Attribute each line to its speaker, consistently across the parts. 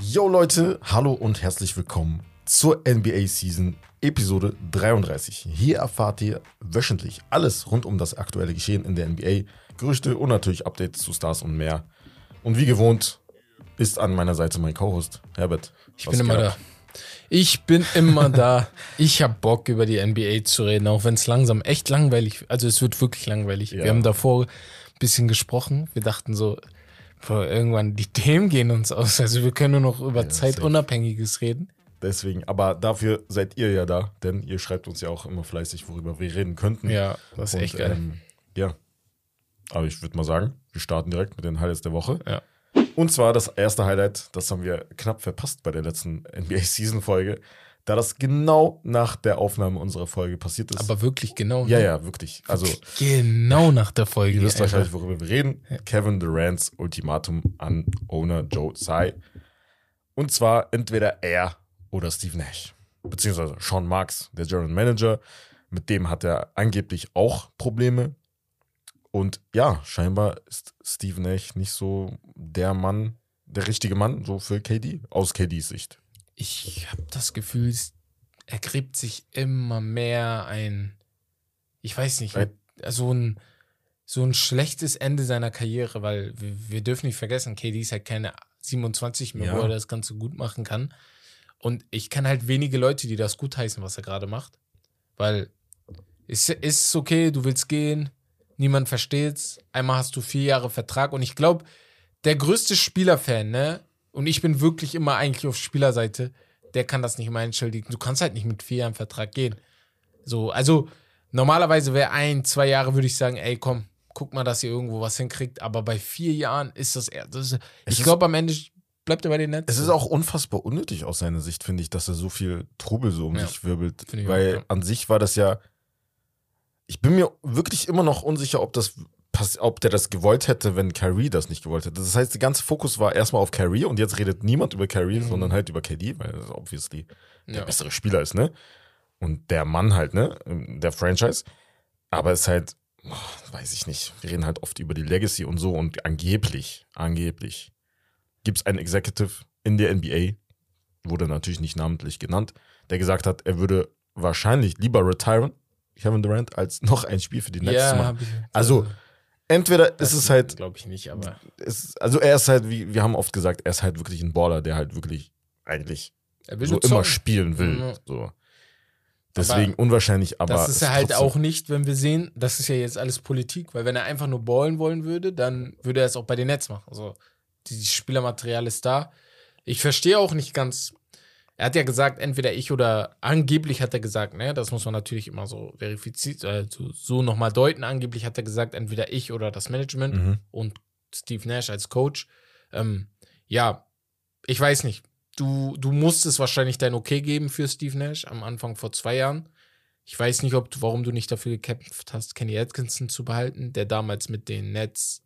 Speaker 1: Yo Leute, hallo und herzlich willkommen zur NBA Season Episode 33. Hier erfahrt ihr wöchentlich alles rund um das aktuelle Geschehen in der NBA, Gerüchte und natürlich Updates zu Stars und mehr. Und wie gewohnt ist an meiner Seite mein Co-Host Herbert.
Speaker 2: Ich bin immer da. Ich bin immer da. Ich habe Bock über die NBA zu reden, auch wenn es langsam echt langweilig, also es wird wirklich langweilig.
Speaker 1: Ja.
Speaker 2: Wir haben davor ein bisschen gesprochen. Wir dachten so, irgendwann die Themen gehen uns aus. Also wir können nur noch über
Speaker 1: Ja,
Speaker 2: Zeitunabhängiges reden.
Speaker 1: Deswegen, aber dafür seid ihr ja da, denn ihr schreibt uns ja auch immer fleißig, worüber wir reden könnten.
Speaker 2: Ja, das ist
Speaker 1: Und,
Speaker 2: echt geil.
Speaker 1: Ähm, ja. Aber ich würde mal sagen, wir starten direkt mit den Highlights der Woche.
Speaker 2: Ja.
Speaker 1: Und zwar das erste Highlight, das haben wir knapp verpasst bei der letzten NBA-Season-Folge, da das genau nach der Aufnahme unserer Folge passiert ist.
Speaker 2: Aber wirklich genau.
Speaker 1: ja,
Speaker 2: ne?
Speaker 1: ja, wirklich. Also,
Speaker 2: Genau nach der Folge.
Speaker 1: ihr wisst wahrscheinlich, worüber wir reden. Kevin Durants Ultimatum an Owner Joe Tsai. Und zwar entweder er oder Steve Nash. Beziehungsweise Sean Marks, der General Manager. Mit dem hat er angeblich auch Probleme. Und ja, scheinbar ist Steve Nash nicht so der Mann, der richtige Mann, so für KD, aus KDs Sicht.
Speaker 2: Ich habe das Gefühl, es- er gräbt sich immer mehr ein, ich weiß nicht, so ein, so ein schlechtes Ende seiner Karriere, weil wir, wir dürfen nicht vergessen, KD ist halt keine 27 mehr,
Speaker 1: Ja.
Speaker 2: wo er das Ganze gut machen kann. Und ich kenne halt wenige Leute, die das gutheißen, was er gerade macht. Weil es ist okay, du willst gehen, niemand versteht's. Einmal hast du vier Jahre Vertrag und ich glaube, der größte Spielerfan, ne? Und ich bin wirklich immer eigentlich auf Spielerseite, der kann das nicht mehr entschuldigen. Du kannst halt nicht mit vier Jahren Vertrag gehen. So, also normalerweise wäre ein, zwei Jahre, würde ich sagen, ey, komm, guck mal, dass ihr irgendwo was hinkriegt. Aber bei vier Jahren ist das eher. Das ist, ich glaube, am Ende bleibt er bei den Nets.
Speaker 1: Es ist auch unfassbar unnötig aus seiner Sicht, finde ich, dass er so viel Trubel so um
Speaker 2: Ja.
Speaker 1: sich wirbelt. Weil
Speaker 2: auch, ja.
Speaker 1: an sich war das ja. Ich bin mir wirklich immer noch unsicher, ob das ob der das gewollt hätte, wenn Kyrie das nicht gewollt hätte. Das heißt, der ganze Fokus war erstmal auf Kyrie und jetzt redet niemand über Kyrie,
Speaker 2: Mhm.
Speaker 1: sondern halt über KD, weil er obviously der
Speaker 2: Ja.
Speaker 1: bessere Spieler ist, ne? Und der Mann halt, ne? Der Franchise. Aber es ist halt, oh, weiß ich nicht. Wir reden halt oft über die Legacy und so und angeblich, angeblich gibt es einen Executive in der NBA, wurde natürlich nicht namentlich genannt, der gesagt hat, er würde wahrscheinlich lieber retiren, Kevin Durant, als noch ein Spiel für die Nets zu
Speaker 2: ja,
Speaker 1: machen.
Speaker 2: hab ich,
Speaker 1: Also, entweder ist es halt,
Speaker 2: Glaube ich nicht, aber.
Speaker 1: es, also er ist halt, wie wir haben oft gesagt, er ist halt wirklich ein Baller, der halt wirklich eigentlich so immer spielen will.
Speaker 2: Ja.
Speaker 1: So. Deswegen unwahrscheinlich, aber.
Speaker 2: das ist er halt auch nicht, wenn wir sehen, das ist ja jetzt alles Politik, weil wenn er einfach nur ballen wollen würde, dann würde er es auch bei den Nets machen. Also, die Spielermaterial ist da. Ich verstehe auch nicht ganz. Er hat ja gesagt, entweder ich oder angeblich hat er gesagt, ne, das muss man natürlich immer so verifiziert, äh, so, so nochmal deuten. Angeblich hat er gesagt, entweder ich oder das Management
Speaker 1: Mhm.
Speaker 2: und Steve Nash als Coach. Ähm, ja, ich weiß nicht. Du, du musstest wahrscheinlich dein Okay geben für Steve Nash am Anfang vor zwei Jahren. Ich weiß nicht, ob du, warum du nicht dafür gekämpft hast, Kenny Atkinson zu behalten, der damals mit den Nets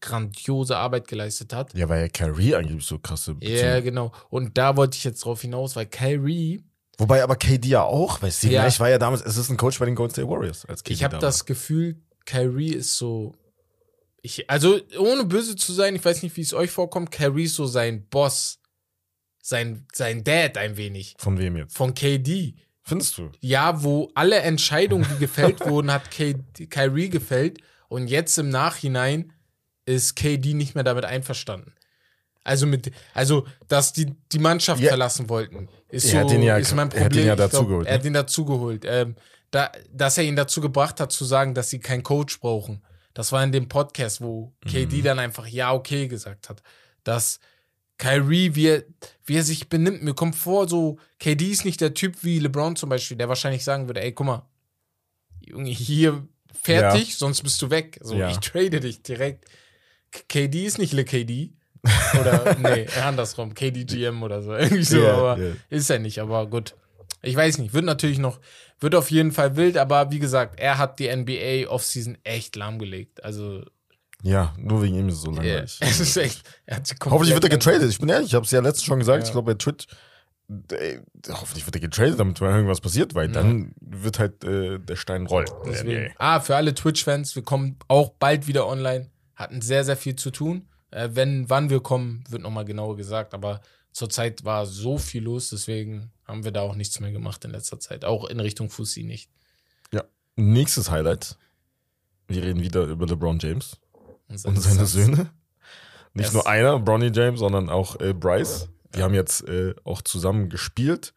Speaker 2: grandiose Arbeit geleistet hat.
Speaker 1: Ja, weil ja Kyrie eigentlich so krasse.
Speaker 2: Ja,
Speaker 1: Beziehung-
Speaker 2: genau. Und da wollte ich jetzt drauf hinaus, weil Kyrie,
Speaker 1: Wobei aber KD ja auch, weil Steve
Speaker 2: Ja.
Speaker 1: Nash war ja damals Assistant Coach bei den Golden State Warriors. Als KD
Speaker 2: ich habe
Speaker 1: da
Speaker 2: das Gefühl, Kyrie ist so. Ich, also, ohne böse zu sein, ich weiß nicht, wie es euch vorkommt, Kyrie ist so sein Boss, sein, sein Dad ein wenig.
Speaker 1: Von wem jetzt?
Speaker 2: Von KD.
Speaker 1: Findest du?
Speaker 2: Ja, wo alle Entscheidungen, die gefällt wurden, hat K Kyrie gefällt. Und jetzt im Nachhinein ist KD nicht mehr damit einverstanden. Also mit, also, dass die die Mannschaft
Speaker 1: Ja.
Speaker 2: verlassen wollten, ist
Speaker 1: Er
Speaker 2: so,
Speaker 1: den ja-
Speaker 2: ist mein
Speaker 1: er hat
Speaker 2: Problem.
Speaker 1: den ja
Speaker 2: glaub,
Speaker 1: dazugeholt,
Speaker 2: Er hat
Speaker 1: ne?
Speaker 2: ihn dazugeholt. Ähm, da, dass er ihn dazu gebracht hat, zu sagen, dass sie keinen Coach brauchen. Das war in dem Podcast, wo
Speaker 1: Mhm.
Speaker 2: KD dann einfach ja, okay gesagt hat. Dass Kyrie, wie er, wie er sich benimmt, mir kommt vor, so, KD ist nicht der Typ wie LeBron zum Beispiel, der wahrscheinlich sagen würde, ey, guck mal, Junge, hier fertig, sonst bist du weg. So,
Speaker 1: Ja.
Speaker 2: ich trade dich direkt. KD ist nicht Le KD. Oder, nee, andersrum, KDGM oder so. Irgendwie so,
Speaker 1: Ja,
Speaker 2: aber
Speaker 1: ja.
Speaker 2: ist er nicht, aber gut. Ich weiß nicht, wird natürlich noch, wird auf jeden Fall wild, aber wie gesagt, er hat die NBA Offseason echt lahmgelegt. Also,
Speaker 1: Ja, nur wegen ihm ist es so
Speaker 2: yeah,
Speaker 1: langweilig.
Speaker 2: es ist echt, er hat
Speaker 1: Hoffentlich wird er getradet. Ich bin ehrlich, ich habe es ja letztens schon gesagt.
Speaker 2: Ja.
Speaker 1: Ich glaube, bei Twitch. Ey, hoffentlich wird er getradet, damit mal irgendwas passiert, weil dann wird halt äh, der Stein rollen.
Speaker 2: Ah, für alle Twitch-Fans, wir kommen auch bald wieder online. Hatten sehr, sehr viel zu tun. Äh, wenn, wann wir kommen, wird nochmal genauer gesagt. Aber zurzeit war so viel los, deswegen haben wir da auch nichts mehr gemacht in letzter Zeit. Auch in Richtung Fussi nicht.
Speaker 1: Nächstes Highlight. Wir reden wieder über LeBron James
Speaker 2: Und
Speaker 1: und seine. Söhne. Nicht
Speaker 2: Erst-
Speaker 1: nur einer, Bronny James, sondern auch äh, Bryce. Die haben jetzt äh, auch zusammen gespielt.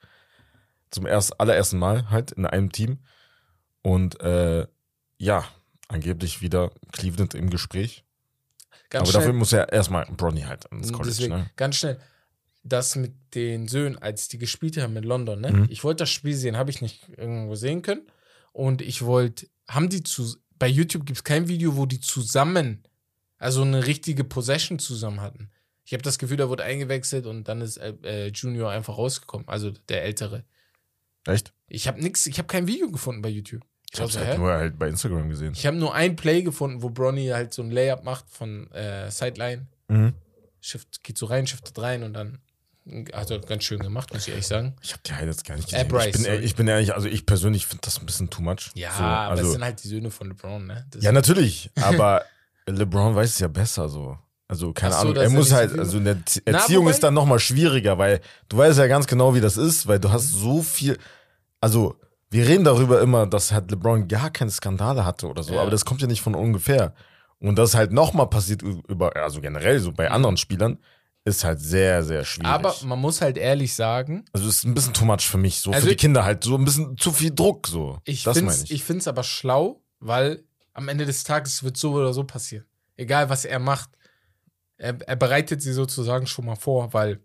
Speaker 1: Zum erst, allerersten Mal halt in einem Team. Und äh, ja, angeblich wieder Cleveland im Gespräch.
Speaker 2: Ganz
Speaker 1: Aber
Speaker 2: schnell,
Speaker 1: dafür muss ja erstmal Bronny halt ins College.
Speaker 2: deswegen,
Speaker 1: Ne?
Speaker 2: ganz schnell. Das mit den Söhnen, als die gespielt haben in London, ne?
Speaker 1: Mhm.
Speaker 2: Ich wollte das Spiel sehen, habe ich nicht irgendwo sehen können. Und ich wollte, haben die zu, bei YouTube gibt es kein Video, wo die zusammen, also eine richtige Possession zusammen hatten. Ich habe das Gefühl, da wurde eingewechselt und dann ist äh, äh, Junior einfach rausgekommen, also der Ältere.
Speaker 1: Echt?
Speaker 2: Ich habe nichts, ich habe kein Video gefunden bei YouTube.
Speaker 1: Ich hab's
Speaker 2: so,
Speaker 1: halt nur halt bei Instagram gesehen.
Speaker 2: Ich habe nur ein Play gefunden, wo Bronny halt so ein Layup macht von äh, Sideline.
Speaker 1: Mhm.
Speaker 2: Shift, geht so rein, shiftet rein und dann hat er ganz schön gemacht, muss ich ehrlich sagen.
Speaker 1: Ich habe die Highlights gar nicht
Speaker 2: Äh,
Speaker 1: gesehen.
Speaker 2: Bryce,
Speaker 1: ich, bin,
Speaker 2: sorry.
Speaker 1: ich bin ehrlich, also ich persönlich finde das ein bisschen too much.
Speaker 2: Ja,
Speaker 1: so,
Speaker 2: aber es
Speaker 1: also,
Speaker 2: sind halt die Söhne von LeBron, ne? Das
Speaker 1: Ja, natürlich, aber LeBron weiß es ja besser so. Also, keine
Speaker 2: so,
Speaker 1: Ahnung, er muss
Speaker 2: so
Speaker 1: halt, also in der Erzie-
Speaker 2: Na,
Speaker 1: Erziehung
Speaker 2: wobei-
Speaker 1: ist dann nochmal schwieriger, weil du weißt ja ganz genau, wie das ist, weil du hast so viel, also wir reden darüber immer, dass halt LeBron gar keine Skandale hatte oder so,
Speaker 2: Ja.
Speaker 1: aber das kommt ja nicht von ungefähr. Und das halt nochmal passiert über, also generell so bei anderen Spielern, ist halt sehr, sehr schwierig.
Speaker 2: aber man muss halt ehrlich sagen,
Speaker 1: also ist ein bisschen too much für mich, so
Speaker 2: Also
Speaker 1: für die Kinder halt, so ein bisschen zu viel Druck, so.
Speaker 2: ich
Speaker 1: das
Speaker 2: finde
Speaker 1: meine ich.
Speaker 2: es ich find's aber schlau, weil am Ende des Tages wird so oder so passieren. Egal, was er macht. Er, er bereitet sie sozusagen schon mal vor, weil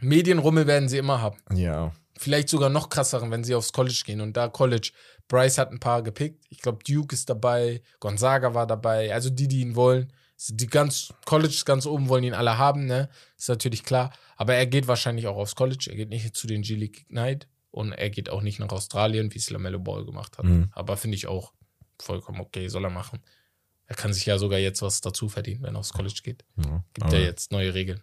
Speaker 2: Medienrummel werden sie immer haben.
Speaker 1: Ja.
Speaker 2: Vielleicht sogar noch krasseren, wenn sie aufs College gehen. Und da College, Bryce hat ein paar gepickt. Ich glaube, Duke ist dabei, Gonzaga war dabei. Also die, die ihn wollen. Die ganz College ganz oben wollen ihn alle haben, ne? Ist natürlich klar. Aber er geht wahrscheinlich auch aufs College. Er geht nicht zu den G-League Ignite. Und er geht auch nicht nach Australien, wie es LaMelo Ball gemacht hat.
Speaker 1: Mhm.
Speaker 2: Aber finde ich auch vollkommen okay, soll er machen. Er kann sich ja sogar jetzt was dazu verdienen, wenn er aufs College geht.
Speaker 1: ja.
Speaker 2: Gibt ja jetzt neue Regeln.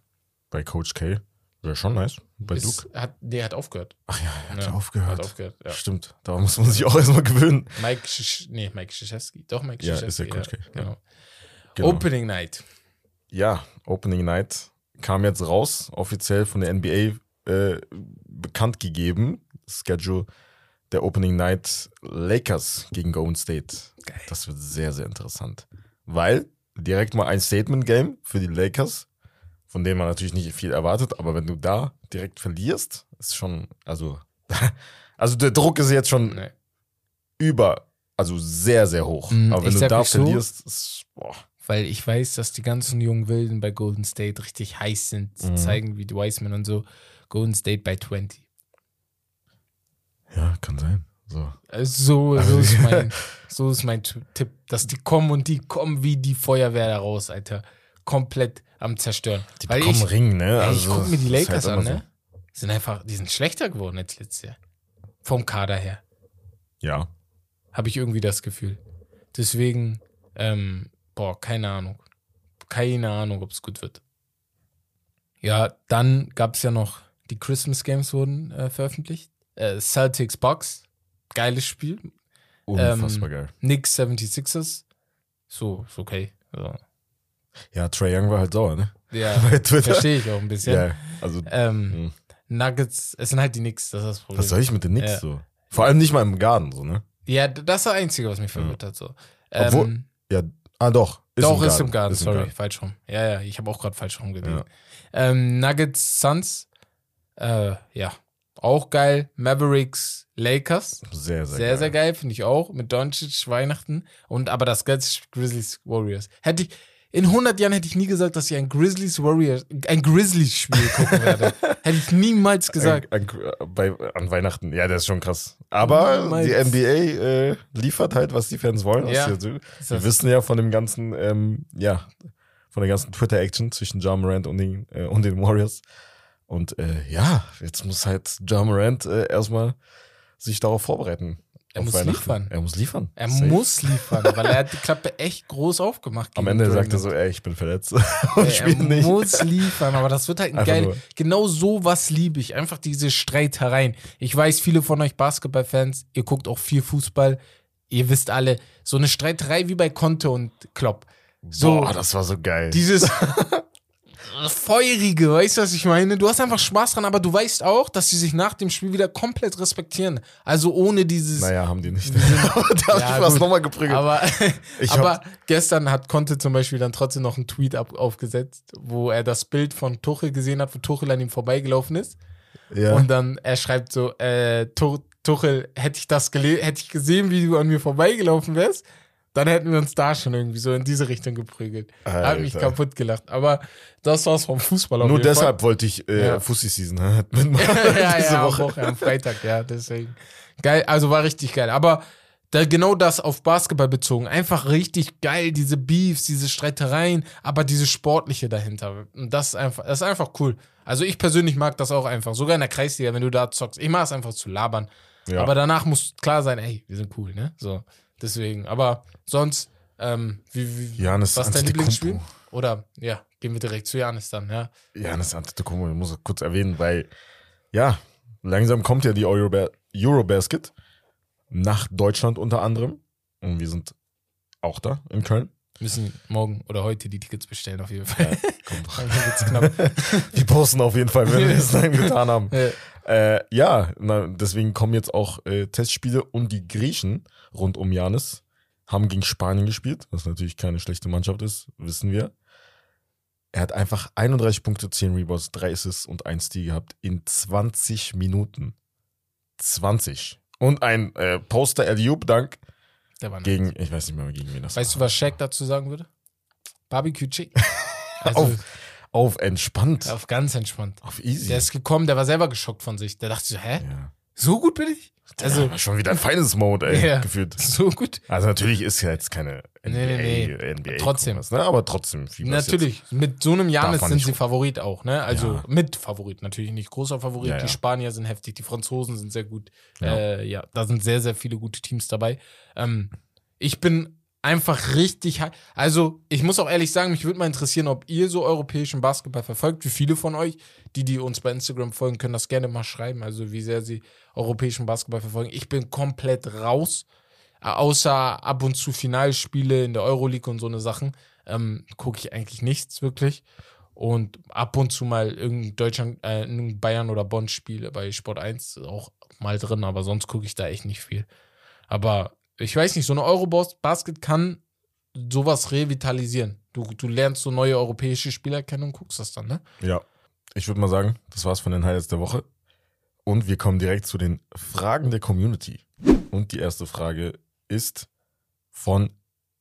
Speaker 1: bei Coach K wäre schon nice. Bei Duke.
Speaker 2: Ist, hat, nee, hat aufgehört.
Speaker 1: Ach ja, er hat
Speaker 2: Ja,
Speaker 1: aufgehört.
Speaker 2: Hat aufgehört, ja.
Speaker 1: Stimmt, da muss man sich auch erstmal gewöhnen.
Speaker 2: Mike, Schisch, nee, Mike Schischewski. Doch, Mike
Speaker 1: Ja,
Speaker 2: Schischewski.
Speaker 1: ist der Coach ja.
Speaker 2: Genau.
Speaker 1: Genau.
Speaker 2: Opening Night.
Speaker 1: Ja, Opening Night kam jetzt raus, offiziell von der NBA äh, bekannt gegeben. Schedule der Opening Night Lakers gegen Golden State.
Speaker 2: Geil.
Speaker 1: Das wird sehr, sehr interessant. Weil direkt mal ein Statement-Game für die Lakers, von dem man natürlich nicht viel erwartet, aber wenn du da direkt verlierst, ist schon, also, also der Druck ist jetzt schon
Speaker 2: Nee.
Speaker 1: über, also sehr, sehr hoch.
Speaker 2: Mm,
Speaker 1: aber wenn du da
Speaker 2: euch so,
Speaker 1: verlierst, ist, boah.
Speaker 2: Weil ich weiß, dass die ganzen jungen Wilden bei Golden State richtig heiß sind. Sie
Speaker 1: Mhm.
Speaker 2: zeigen wie die Wiseman und so. Golden State bei 20.
Speaker 1: Ja, kann sein. So.
Speaker 2: Also so, so, ist mein, so ist mein Tipp, dass die kommen und die kommen wie die Feuerwehr da raus, Alter. Komplett am Zerstören.
Speaker 1: Die
Speaker 2: Weil
Speaker 1: bekommen
Speaker 2: ich,
Speaker 1: Ring, ne?
Speaker 2: ey, ich gucke mir die Lakers
Speaker 1: halt
Speaker 2: an, ne? Sind einfach, die sind schlechter geworden als letztes Jahr. Vom Kader her.
Speaker 1: So. Ja.
Speaker 2: Habe ich irgendwie das Gefühl. Deswegen, ähm, boah, keine Ahnung. Keine Ahnung, ob es gut wird. Ja, dann gab es ja noch, die Christmas Games wurden äh, veröffentlicht. Äh, Celtics Bucks, geiles Spiel.
Speaker 1: Unfassbar geil.
Speaker 2: Knicks 76ers, so, ist okay. So.
Speaker 1: Ja, Trey Young war halt sauer, ne?
Speaker 2: Ja, verstehe ich auch ein bisschen.
Speaker 1: Ja, also,
Speaker 2: Ähm,
Speaker 1: Mhm.
Speaker 2: Nuggets, es sind halt die Knicks, das ist das Problem.
Speaker 1: was soll ich mit den Knicks
Speaker 2: Ja.
Speaker 1: so? Vor allem nicht mal im Garten, so, ne?
Speaker 2: Ja, das ist das Einzige, was mich verwirrt hat. So.
Speaker 1: Obwohl-
Speaker 2: Ähm,
Speaker 1: Ja, ah, doch.
Speaker 2: Doch, ist im Garten,
Speaker 1: Ist im
Speaker 2: sorry,
Speaker 1: Garten.
Speaker 2: falsch rum. Ja, ja, ich habe auch gerade falsch rum gelesen.
Speaker 1: Ja.
Speaker 2: Ähm, Nuggets, Suns, äh, ja, auch geil. Mavericks, Lakers,
Speaker 1: Sehr, sehr,
Speaker 2: sehr,
Speaker 1: geil.
Speaker 2: sehr geil, finde ich auch. Mit Doncic, Weihnachten und aber das geilste Grizzlies, Warriors. Hätte ich, in 100 Jahren hätte ich nie gesagt, dass ich ein Grizzlies Warriors, ein Grizzlies-Spiel gucken werde. hätte ich niemals gesagt.
Speaker 1: An, an, bei, an Weihnachten, ja, das ist schon krass. Aber
Speaker 2: Niemals.
Speaker 1: die NBA äh, liefert halt, was die Fans wollen.
Speaker 2: Ja.
Speaker 1: Wir wissen ja von dem ganzen, ähm, ja, von der ganzen Twitter-Action zwischen Ja Morant und den, äh, und den Warriors. Und äh, ja, jetzt muss halt Ja Morant äh, erstmal sich darauf vorbereiten.
Speaker 2: Er muss liefern.
Speaker 1: Er muss liefern.
Speaker 2: Er
Speaker 1: Safe.
Speaker 2: muss liefern, weil er hat die Klappe echt groß aufgemacht.
Speaker 1: Am Ende sagt er so, ey, ich bin verletzt
Speaker 2: Ey,
Speaker 1: und spiele
Speaker 2: er
Speaker 1: nicht.
Speaker 2: muss liefern, aber das wird halt ein
Speaker 1: Einfach
Speaker 2: geil.
Speaker 1: nur.
Speaker 2: Genau sowas liebe ich. Einfach diese Streitereien. Ich weiß, viele von euch Basketballfans, ihr guckt auch viel Fußball. Ihr wisst alle, so eine Streiterei wie bei Conte und Klopp. So,
Speaker 1: Boah, das war so geil.
Speaker 2: dieses feurige, weißt du, was ich meine? Du hast einfach Spaß dran, aber du weißt auch, dass sie sich nach dem Spiel wieder komplett respektieren. Also ohne dieses.
Speaker 1: naja, haben die nicht. Aber der hat
Speaker 2: Ja,
Speaker 1: fast
Speaker 2: gut.
Speaker 1: nochmal geprügelt.
Speaker 2: Aber,
Speaker 1: Ich
Speaker 2: aber gestern hat Conte zum Beispiel dann trotzdem noch einen Tweet ab, aufgesetzt, wo er das Bild von Tuchel gesehen hat, wo Tuchel an ihm vorbeigelaufen ist.
Speaker 1: ja.
Speaker 2: Und dann er schreibt so, äh, Tu- Tuchel, hätte ich das hätte ich gesehen, wie du an mir vorbeigelaufen wärst, dann hätten wir uns da schon irgendwie so in diese Richtung geprügelt. Hat mich
Speaker 1: Alter.
Speaker 2: kaputt gelacht. Aber das war's vom Fußball auf
Speaker 1: Nur deshalb wollte ich äh,
Speaker 2: Ja.
Speaker 1: Fussi Season mitmachen.
Speaker 2: Fall. ja,
Speaker 1: diese
Speaker 2: ja,
Speaker 1: Woche.
Speaker 2: am, Woche, am Freitag, ja, deswegen. Geil, also war richtig geil. Aber da genau das auf Basketball bezogen. Einfach richtig geil, diese Beefs, diese Streitereien, aber diese sportliche dahinter. Und das ist einfach, das ist einfach cool. Also ich persönlich mag das auch einfach. Sogar in der Kreisliga, wenn du da zockst. Ich mag es einfach zu labern.
Speaker 1: Ja.
Speaker 2: Aber danach muss klar sein, ey, wir sind cool, ne? So, deswegen. Aber sonst, ähm, wie, wie,
Speaker 1: Janis
Speaker 2: was ist dein. Lieblingsspiel? Oder, ja, gehen wir direkt zu Janis dann, ja.
Speaker 1: Janis Antetokounmpo, ich muss ich kurz erwähnen, weil, ja, langsam kommt ja die Euroba Eurobasket nach Deutschland unter anderem. Und wir sind auch da in Köln.
Speaker 2: Müssen morgen oder heute die Tickets bestellen, auf jeden Fall.
Speaker 1: Kommt.
Speaker 2: Wird's knapp.
Speaker 1: Wir posten auf jeden Fall, wenn wir es dann getan haben.
Speaker 2: Ja.
Speaker 1: Äh, ja, na, deswegen kommen jetzt auch äh, Testspiele und die Griechen rund um Janis haben gegen Spanien gespielt, was natürlich keine schlechte Mannschaft ist, wissen wir. Er hat einfach 31 Punkte, 10 Rebounds, 3 Assists und 1 Steal gehabt in 20 Minuten. 20. Und ein äh, Poster Alley-Oop Dank gegen, ich weiß nicht mehr, gegen wen das
Speaker 2: Weißt du,
Speaker 1: war.
Speaker 2: was Shaq dazu sagen würde? Barbecue Chicken. Also,
Speaker 1: Auf, auf entspannt.
Speaker 2: auf ganz entspannt.
Speaker 1: Auf easy.
Speaker 2: Der ist gekommen, der war selber geschockt von sich. Der dachte so, hä?
Speaker 1: ja.
Speaker 2: So gut bin ich?
Speaker 1: Also ja, schon wieder Finals Mode, ey,
Speaker 2: Ja.
Speaker 1: gefühlt.
Speaker 2: so gut?
Speaker 1: Also natürlich ist ja jetzt keine NBA,
Speaker 2: Nee, nee,
Speaker 1: NBA
Speaker 2: Trotzdem.
Speaker 1: Ne? aber trotzdem. was
Speaker 2: Natürlich. Mit so einem Janis sind sie. Favorit auch, ne? Also
Speaker 1: Ja.
Speaker 2: mit Favorit. Natürlich nicht großer Favorit.
Speaker 1: Ja.
Speaker 2: Die Spanier sind heftig, die Franzosen sind sehr gut.
Speaker 1: Ja.
Speaker 2: Äh, ja, da sind sehr, sehr viele gute Teams dabei. Ähm, ich bin einfach richtig. Also, ich muss auch ehrlich sagen, mich würde mal interessieren, ob ihr so europäischen Basketball verfolgt, wie viele von euch. Die, die uns bei Instagram folgen, können das gerne mal schreiben. Also, wie sehr sie europäischen Basketball verfolgen. Ich bin komplett raus. Äh, Außer ab und zu Finalspiele in der Euroleague und so eine Sachen. Ähm, gucke ich eigentlich nichts wirklich. Und ab und zu mal irgendein Deutschland, äh, Bayern oder Bonn Spiele bei Sport 1 auch mal drin, aber sonst gucke ich da echt nicht viel. Aber ich weiß nicht, so eine Eurobasket kann sowas revitalisieren. Du, du lernst so neue europäische Spieler kennen und guckst das dann, ne?
Speaker 1: Ja, ich würde mal sagen, das war's von den Highlights der Woche. Und wir kommen direkt zu den Fragen der Community. Und die erste Frage ist von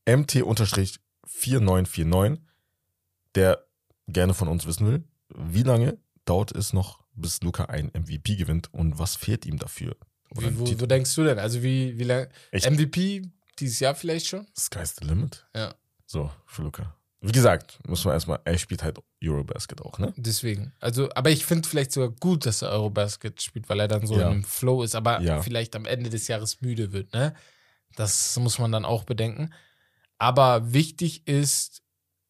Speaker 1: MT-4949, der gerne von uns wissen will, wie lange dauert es noch, bis Luca ein MVP gewinnt und was fehlt ihm dafür?
Speaker 2: Wie, wo, wo denkst du denn? Also wie, wie lange? MVP dieses Jahr vielleicht schon?
Speaker 1: Sky's the limit.
Speaker 2: Ja.
Speaker 1: So, für Luca. Wie gesagt, muss man erstmal, er spielt halt Eurobasket auch, ne?
Speaker 2: Deswegen. Also, aber ich finde vielleicht sogar gut, dass er Eurobasket spielt, weil er dann so
Speaker 1: Ja.
Speaker 2: einem Flow ist, aber
Speaker 1: Ja.
Speaker 2: vielleicht am Ende des Jahres müde wird, ne? Das muss man dann auch bedenken. Aber wichtig ist,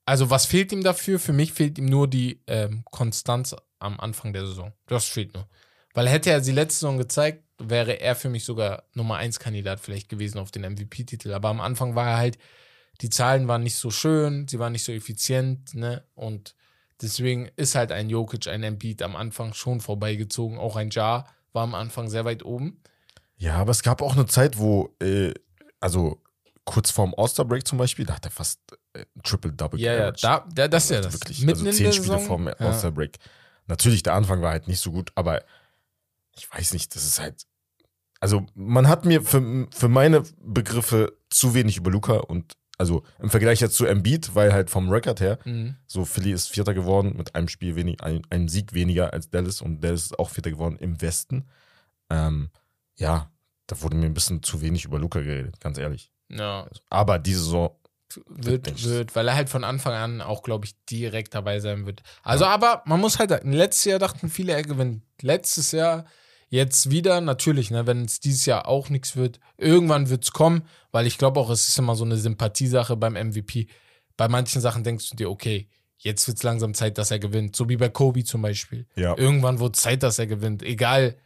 Speaker 2: also was fehlt ihm dafür? Für mich fehlt ihm nur die ähm, Konstanz am Anfang der Saison. Das fehlt nur. Weil hätte er sie letzte Saison gezeigt, wäre er für mich sogar Nummer 1 Kandidat vielleicht gewesen auf den MVP-Titel. Aber am Anfang war er halt, die Zahlen waren nicht so schön, sie waren nicht so effizient, ne? Und deswegen ist halt ein Jokic, ein Embiid am Anfang schon vorbeigezogen. Auch ein Jar war am Anfang sehr weit oben.
Speaker 1: Ja, aber es gab auch eine Zeit, wo, äh, also kurz vorm All-Star-Break zum Beispiel, da hat er fast äh, Triple-Double
Speaker 2: Ja, ja, da, da, das ist ja das.
Speaker 1: Wirklich,
Speaker 2: Mitten
Speaker 1: also zehn Spiele vorm
Speaker 2: ja.
Speaker 1: All-Star-Break. Natürlich, der Anfang war halt nicht so gut, aber ich weiß nicht, das ist halt. Also, man hat mir für, für meine Begriffe zu wenig über Luca und also im Vergleich jetzt zu Embiid, weil halt vom Record her,
Speaker 2: Mhm.
Speaker 1: so Philly ist Vierter geworden mit einem Spiel wenig, ein, einem Sieg weniger als Dallas und Dallas ist auch Vierter geworden im Westen. Ähm, ja, da wurde mir ein bisschen zu wenig über Luca geredet, ganz ehrlich.
Speaker 2: Ja,
Speaker 1: Aber diese Saison,
Speaker 2: wird, wird, weil er halt von Anfang an auch, glaube ich, direkt dabei sein wird. Also, aber man muss halt, sagen, letztes Jahr dachten viele, er gewinnt. Letztes Jahr, jetzt wieder, natürlich, ne, wenn es dieses Jahr auch nichts wird, irgendwann wird es kommen, weil ich glaube auch, es ist immer so eine Sympathiesache beim MVP. Bei manchen Sachen denkst du dir, okay, jetzt wird es langsam Zeit, dass er gewinnt. So wie bei Kobe zum Beispiel.
Speaker 1: ja,
Speaker 2: Irgendwann wird Zeit, dass er gewinnt. Egal,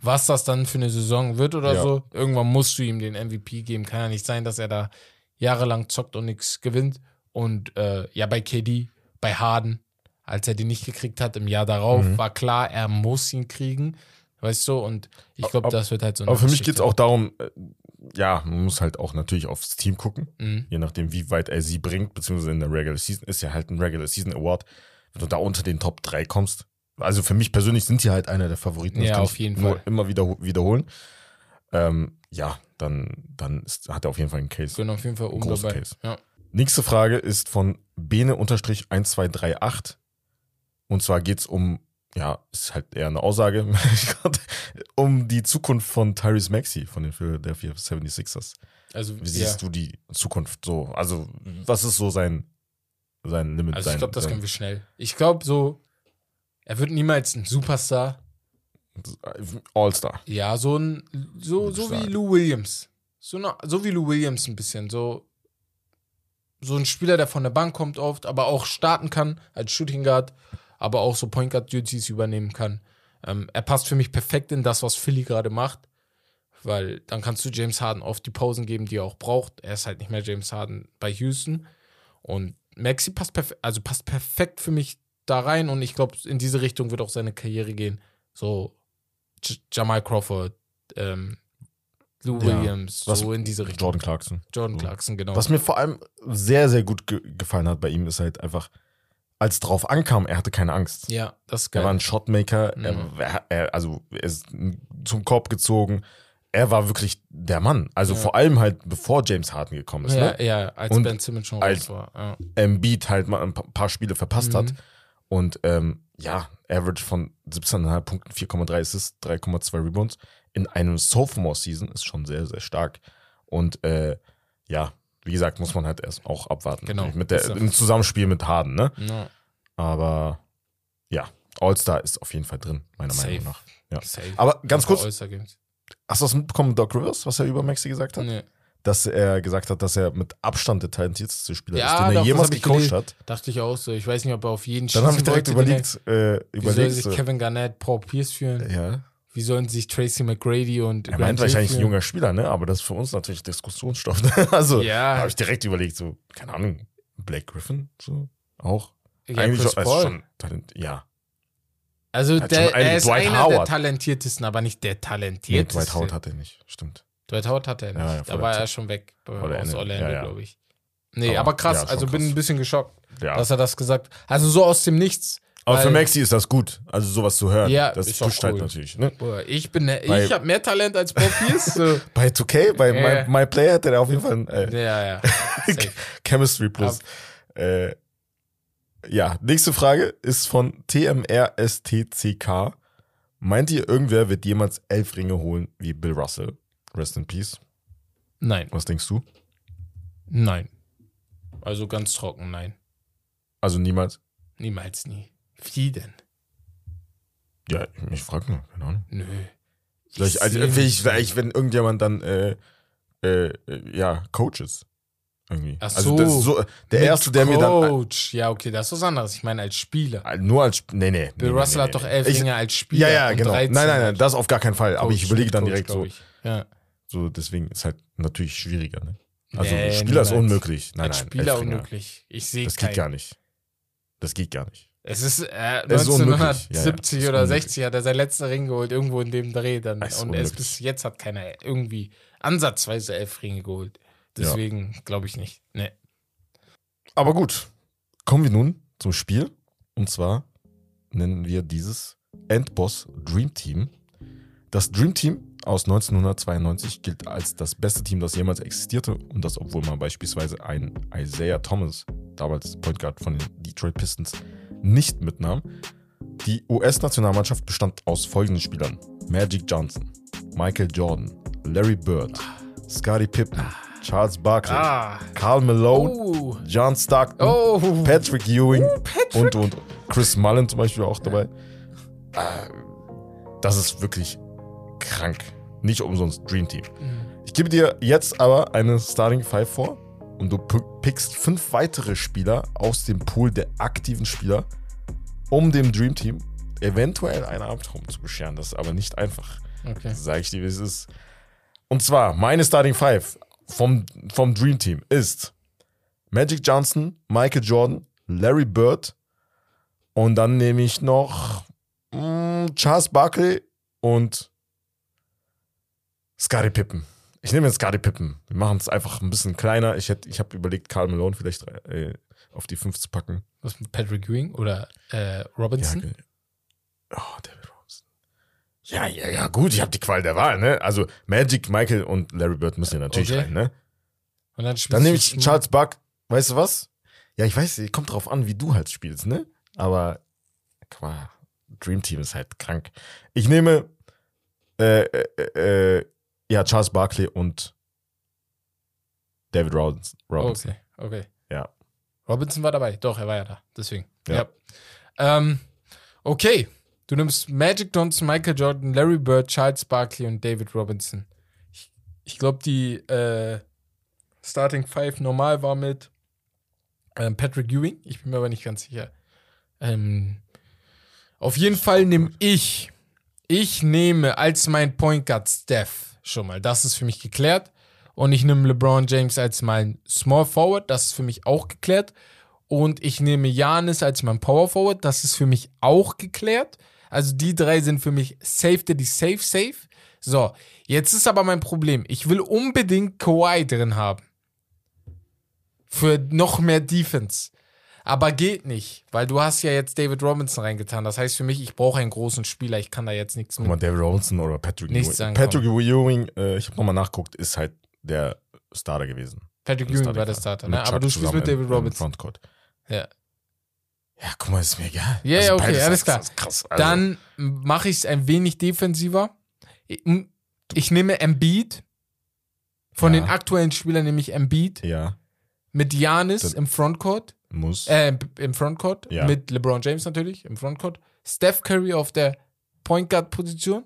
Speaker 2: was das dann für eine Saison wird oder
Speaker 1: Ja.
Speaker 2: so. Irgendwann musst du ihm den MVP geben. Kann ja nicht sein, dass er da jahrelang zockt und nichts gewinnt. Und äh, ja, bei KD, bei Harden, als er den nicht gekriegt hat im Jahr darauf,
Speaker 1: Mhm.
Speaker 2: war klar, er muss ihn kriegen. Weißt du? Und ich glaube, das wird halt so eine
Speaker 1: Aber für mich geht es auch darum, äh, ja, man muss halt auch natürlich aufs Team gucken.
Speaker 2: Mhm.
Speaker 1: Je nachdem, wie weit er sie bringt, beziehungsweise in der Regular Season ist ja halt ein Regular Season Award. Wenn du da unter den Top 3 kommst, also für mich persönlich sind die halt einer der Favoriten. Das
Speaker 2: Ja,
Speaker 1: kann
Speaker 2: auf jeden
Speaker 1: nur
Speaker 2: Fall.
Speaker 1: immer wieder wiederholen. Ähm, ja, dann, dann ist, hat er auf jeden Fall einen Case.
Speaker 2: Bin auf jeden Fall oben dabei.
Speaker 1: Case.
Speaker 2: Ja.
Speaker 1: Nächste Frage ist von Bene-1238. Und zwar geht es um, ja, ist halt eher eine Aussage, um die Zukunft von Tyrese Maxey von den Philadelphia 76ers.
Speaker 2: Also,
Speaker 1: Wie
Speaker 2: ja.
Speaker 1: siehst du die Zukunft so? Also, was ist so sein, sein Limit?
Speaker 2: also ich glaube, das können wir schnell. Ich glaube so, er wird niemals ein Superstar.
Speaker 1: All-Star.
Speaker 2: Ja, so ein, so, so wie. Lou Williams. So, eine, so wie Lou Williams ein bisschen. So, so ein Spieler, der von der Bank kommt oft, aber auch starten kann als Shooting Guard, aber auch so Point Guard Duties übernehmen kann. Ähm, er passt für mich perfekt in das, was Philly gerade macht, weil dann kannst du James Harden oft die Pausen geben, die er auch braucht. Er ist halt nicht mehr James Harden bei Houston und Maxi passt perfekt, also passt perfekt für mich da rein und ich glaube, in diese Richtung wird auch seine Karriere gehen. So J Jamal Crawford, ähm, Lou
Speaker 1: Ja,
Speaker 2: Williams,
Speaker 1: was-
Speaker 2: so in diese Richtung.
Speaker 1: Jordan Clarkson.
Speaker 2: Jordan
Speaker 1: so.
Speaker 2: Clarkson, genau.
Speaker 1: Was mir vor allem sehr, sehr gut ge gefallen hat bei ihm, ist halt einfach, als drauf ankam, er hatte keine Angst.
Speaker 2: ja, das ist
Speaker 1: Er war
Speaker 2: geil.
Speaker 1: ein Shotmaker,
Speaker 2: Mhm.
Speaker 1: er, er, also er ist zum Korb gezogen. Er war wirklich der Mann. Also
Speaker 2: Ja.
Speaker 1: vor allem halt bevor James Harden gekommen ist.
Speaker 2: Ja,
Speaker 1: Ne?
Speaker 2: ja, als
Speaker 1: Und
Speaker 2: Ben Simmons schon
Speaker 1: als-
Speaker 2: war. Ja.
Speaker 1: Embiid halt mal ein pa- paar Spiele verpasst
Speaker 2: Mhm.
Speaker 1: hat. Und ähm, ja, Average von 17,5 Punkten, 4,3 Assists, 3,2 Rebounds in einem Sophomore-Season ist schon sehr, sehr stark. Und äh, ja, wie gesagt, muss man halt erst auch abwarten.
Speaker 2: Genau.
Speaker 1: Mit der, Im Zusammenspiel mit Harden, ne?
Speaker 2: Ja,
Speaker 1: Aber ja, All-Star ist auf jeden Fall drin, meiner
Speaker 2: Safe.
Speaker 1: Meinung nach. Ja.
Speaker 2: safe.
Speaker 1: Aber ganz kurz, hast du das mitbekommen, Doc Rivers, was er über Maxi gesagt hat?
Speaker 2: Nee.
Speaker 1: Dass er gesagt hat, dass er mit Abstand der talentierteste Spieler
Speaker 2: Ja,
Speaker 1: ist, den er
Speaker 2: doch,
Speaker 1: jemals gecoacht hat.
Speaker 2: Dachte ich auch so. Ich weiß nicht, ob er auf jeden
Speaker 1: Dann habe ich direkt
Speaker 2: wollte,
Speaker 1: überlegt, äh,
Speaker 2: er- Wie soll
Speaker 1: überlegt
Speaker 2: sich
Speaker 1: so,
Speaker 2: Kevin Garnett, Paul Pierce führen?
Speaker 1: ja.
Speaker 2: Wie sollen sich Tracy McGrady und
Speaker 1: Er meint
Speaker 2: Grant Hill
Speaker 1: wahrscheinlich ein junger Spieler, ne? Aber das ist für uns natürlich Diskussionsstoff. also,
Speaker 2: Ja.
Speaker 1: habe ich direkt überlegt, so, keine Ahnung, Blake Griffin, so, auch.
Speaker 2: Ja,
Speaker 1: Eigentlich
Speaker 2: Chris
Speaker 1: schon, also schon Talent, ja.
Speaker 2: Also
Speaker 1: Hat
Speaker 2: der,
Speaker 1: schon
Speaker 2: er ist
Speaker 1: Dwight
Speaker 2: einer der
Speaker 1: Howard.
Speaker 2: talentiertesten, aber nicht der
Speaker 1: Nee,
Speaker 2: talentierteste.
Speaker 1: Dwight Howard hat er nicht, stimmt.
Speaker 2: Dwight Howard hat er nicht.
Speaker 1: Ja, ja,
Speaker 2: da war
Speaker 1: der
Speaker 2: er schon weg äh,
Speaker 1: Oder
Speaker 2: aus. Orlando,
Speaker 1: Ja,
Speaker 2: glaube ich. Nee,
Speaker 1: Aber-
Speaker 2: aber, krass. also bin
Speaker 1: krass.
Speaker 2: ein bisschen geschockt, dass er das gesagt Also so aus dem Nichts.
Speaker 1: Aber für Maxi ist das gut, also sowas zu hören.
Speaker 2: Ja,
Speaker 1: das
Speaker 2: ist
Speaker 1: pusht halt
Speaker 2: cool.
Speaker 1: natürlich, ne?
Speaker 2: Boah, ich bin,
Speaker 1: Bei-
Speaker 2: ich habe mehr Talent als Paul Pierce. So.
Speaker 1: Bei 2K, bei
Speaker 2: Ja.
Speaker 1: My, My Player hätte er auf jeden Fall ein äh,
Speaker 2: ja, ja.
Speaker 1: Chemistry Plus. Äh, ja, nächste Frage ist von TMRSTCK. Meint ihr, irgendwer wird jemals elf Ringe holen wie Bill Russell? Rest in Peace.
Speaker 2: Nein,
Speaker 1: Was denkst du?
Speaker 2: nein. Also ganz trocken, nein.
Speaker 1: Also niemals?
Speaker 2: Niemals nie. Wie denn?
Speaker 1: Ja, ich frage nur, keine Ahnung.
Speaker 2: Nö.
Speaker 1: Vielleicht, also,
Speaker 2: seh
Speaker 1: vielleicht, vielleicht, wenn irgendjemand dann, äh, äh, äh, ja, Coaches. Irgendwie.
Speaker 2: Ach
Speaker 1: Also das ist so, der
Speaker 2: Mit
Speaker 1: erste, der mir dann.
Speaker 2: Coach. Ja, okay, das ist was anderes. Ich meine als Spieler.
Speaker 1: Äh, nur als. Nee, nee.
Speaker 2: Bill
Speaker 1: nee,
Speaker 2: Russell
Speaker 1: nee,
Speaker 2: hat doch elf Ringe als Spieler.
Speaker 1: Ja, ja, genau.
Speaker 2: 13
Speaker 1: Nein, nein, nein, das auf gar keinen Fall. Aber ich
Speaker 2: Coach,
Speaker 1: überlege dann
Speaker 2: Coach,
Speaker 1: direkt so.
Speaker 2: ich. Ja.
Speaker 1: So, deswegen ist halt natürlich schwieriger, ne? Also
Speaker 2: Nee,
Speaker 1: Spieler ist unmöglich. Nein, nein,
Speaker 2: Spieler unmöglich. Ich sehe
Speaker 1: Das
Speaker 2: keinen.
Speaker 1: geht gar nicht. Das geht gar nicht.
Speaker 2: Es ist äh,
Speaker 1: Es ist unmöglich. Ja, ja.
Speaker 2: 1970
Speaker 1: Ist
Speaker 2: oder
Speaker 1: unmöglich.
Speaker 2: 60 hat er sein letzter Ring geholt, irgendwo in dem Dreh dann. Und erst bis jetzt hat keiner irgendwie ansatzweise elf Ringe geholt. Deswegen glaube ich nicht. Nee.
Speaker 1: Aber gut, kommen wir nun zum Spiel. Und zwar nennen wir dieses Endboss Dream Team. Das Dream Team aus 1992 gilt als das beste Team, das jemals existierte. Und das, obwohl man beispielsweise einen Isaiah Thomas, damals Point Guard von den Detroit Pistons, nicht mitnahm. Die US-Nationalmannschaft bestand aus folgenden Spielern: Magic Johnson, Michael Jordan, Larry Bird, Scottie Pippen, Charles Barkley,
Speaker 2: Ah.
Speaker 1: Karl Malone,
Speaker 2: Oh.
Speaker 1: John Stockton,
Speaker 2: Oh.
Speaker 1: Patrick Ewing und, und Chris Mullen zum Beispiel auch dabei. Äh, Das ist wirklich krank. Nicht umsonst Dream Team. Ich gebe dir jetzt aber eine Starting Five vor und du pi- pickst fünf weitere Spieler aus dem Pool der aktiven Spieler, um dem Dream Team eventuell einen Albtraum zu bescheren. Das ist aber nicht einfach.
Speaker 2: Okay.
Speaker 1: Sag ich dir, wie es ist. Und zwar, meine Starting Five vom, vom Dream Team ist Magic Johnson, Michael Jordan, Larry Bird und dann nehme ich noch mh, Charles Barkley und Scottie Pippen. Ich nehme jetzt Scottie Pippen. Wir machen es einfach ein bisschen kleiner. Ich, ich habe überlegt, Karl Malone vielleicht äh, auf die 5 zu packen.
Speaker 2: Was mit Patrick Ewing oder äh, Robinson?
Speaker 1: ge- Oh, David Robinson. Ja, ja, ja, gut, ich habe die Qual der Wahl, ne? Also Magic, Michael und Larry Bird müssen ja natürlich
Speaker 2: Okay.
Speaker 1: rein, ne?
Speaker 2: Und dann,
Speaker 1: Dann nehme ich Charles Buck. Weißt du was? Ja, ich weiß, kommt drauf an, wie du halt spielst, ne? Aber, guck mal, Dream Team ist halt krank. Ich nehme, äh, äh, äh, ja, Charles Barkley und David Robinson. Robinson.
Speaker 2: Okay, okay.
Speaker 1: Ja.
Speaker 2: Robinson war dabei. Doch, er war ja da. Deswegen.
Speaker 1: Ja.
Speaker 2: Ja. Ähm, okay. Du nimmst Magic Johnson, Michael Jordan, Larry Bird, Charles Barkley und David Robinson. Ich, ich glaube, die äh, Starting Five normal war mit ähm, Patrick Ewing. Ich bin mir aber nicht ganz sicher. Ähm, auf jeden Fall nehme ich, ich nehme als mein Point Guard Steph schon mal. Das ist für mich geklärt. Und ich nehme LeBron James als mein Small Forward. Das ist für mich auch geklärt. Und ich nehme Janis als mein Power Forward. Das ist für mich auch geklärt. Also die drei sind für mich safe, die safe, safe. So, jetzt ist aber mein Problem. Ich will unbedingt Kawhi drin haben. Für noch mehr Defense. Aber geht nicht, weil du hast ja jetzt David Robinson reingetan. Das heißt für mich, ich brauche einen großen Spieler. Ich kann da jetzt nichts
Speaker 1: Guck mal,
Speaker 2: mit.
Speaker 1: David Robinson oder Patrick
Speaker 2: Nichts
Speaker 1: Ewing. Patrick Ewing, äh, ich habe nochmal nachgeguckt, ist halt der Starter gewesen.
Speaker 2: Patrick Ewing war der Starter, ne?
Speaker 1: Mit
Speaker 2: Aber du spielst mit David Robinson.
Speaker 1: Frontcourt.
Speaker 2: Ja.
Speaker 1: Ja, guck mal, ist mir egal.
Speaker 2: Ja, ja, okay, alles
Speaker 1: ist
Speaker 2: klar.
Speaker 1: Krass. Also,
Speaker 2: Dann mache ich es ein wenig defensiver. Ich, ich nehme Embiid. Von
Speaker 1: Ja.
Speaker 2: den aktuellen Spielern nehme ich Embiid
Speaker 1: ja,
Speaker 2: mit Janis im Frontcourt.
Speaker 1: Muss.
Speaker 2: Äh, im- Frontcourt.
Speaker 1: Ja.
Speaker 2: Mit LeBron James natürlich im Frontcourt. Steph Curry auf der Point Guard Position.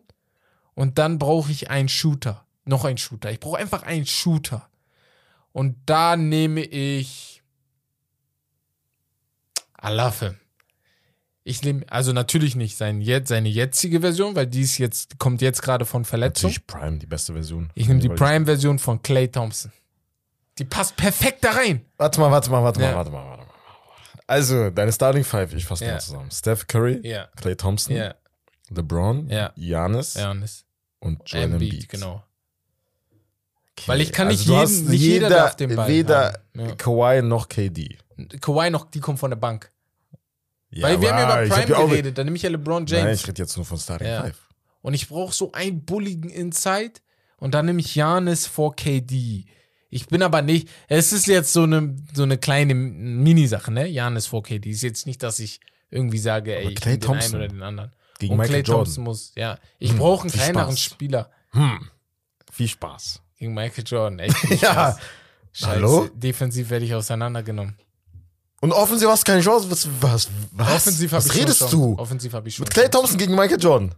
Speaker 2: Und dann brauche ich einen Shooter. Noch einen Shooter. Ich brauche einfach einen Shooter. Und da nehme ich Alafe. Ich nehme, also natürlich nicht sein, seine jetzige Version, weil die ist jetzt, kommt jetzt gerade von Verletzung.
Speaker 1: Natürlich Prime, die beste Version.
Speaker 2: Ich nehme die Prime-Version von Clay Thompson. Die passt perfekt da rein.
Speaker 1: Warte mal, warte mal, warte
Speaker 2: Ja.
Speaker 1: mal, warte mal, warte mal. Also, deine Starting Five, ich fasse mal zusammen. Steph Curry,
Speaker 2: Ja.
Speaker 1: Clay Thompson,
Speaker 2: Ja.
Speaker 1: LeBron. Giannis
Speaker 2: Janis.
Speaker 1: und Joel
Speaker 2: Embiid, genau.
Speaker 1: Okay.
Speaker 2: Weil ich kann nicht
Speaker 1: du
Speaker 2: jeden- nicht jeder darf den Ball
Speaker 1: Weder.
Speaker 2: Ja.
Speaker 1: Kawhi noch KD.
Speaker 2: Kawhi noch, die kommt von der Bank.
Speaker 1: Ja,
Speaker 2: Weil wir haben ja über Prime geredet, dann nehme ich ja LeBron James.
Speaker 1: Nein, ich rede jetzt nur von Starting
Speaker 2: Ja.
Speaker 1: Five.
Speaker 2: Und ich brauche so einen bulligen Inside und dann nehme ich Janis vor KD. Ich bin aber nicht, es ist jetzt so eine, so eine kleine Mini-Sache, ne? Janis vor KD. Ist jetzt nicht, dass ich irgendwie sage, ey,
Speaker 1: Aber
Speaker 2: ich nehme den einen oder den anderen.
Speaker 1: Gegen
Speaker 2: und
Speaker 1: Michael
Speaker 2: Clay
Speaker 1: Jordan.
Speaker 2: Thompson muss, ja. Ich
Speaker 1: Hm,
Speaker 2: brauche einen kleineren
Speaker 1: Spaß.
Speaker 2: Spieler
Speaker 1: Hm. Viel Spaß.
Speaker 2: gegen Michael Jordan. Echt viel
Speaker 1: Ja.
Speaker 2: Scheiße.
Speaker 1: Hallo?
Speaker 2: Defensiv werde ich auseinandergenommen.
Speaker 1: Und offensiv hast du keine Chance. Was? Was? was?
Speaker 2: Offensiv habe
Speaker 1: was
Speaker 2: ich
Speaker 1: redest
Speaker 2: schon
Speaker 1: du?
Speaker 2: Offensiv habe ich schon.
Speaker 1: Mit Clay. Thompson gegen Michael Jordan.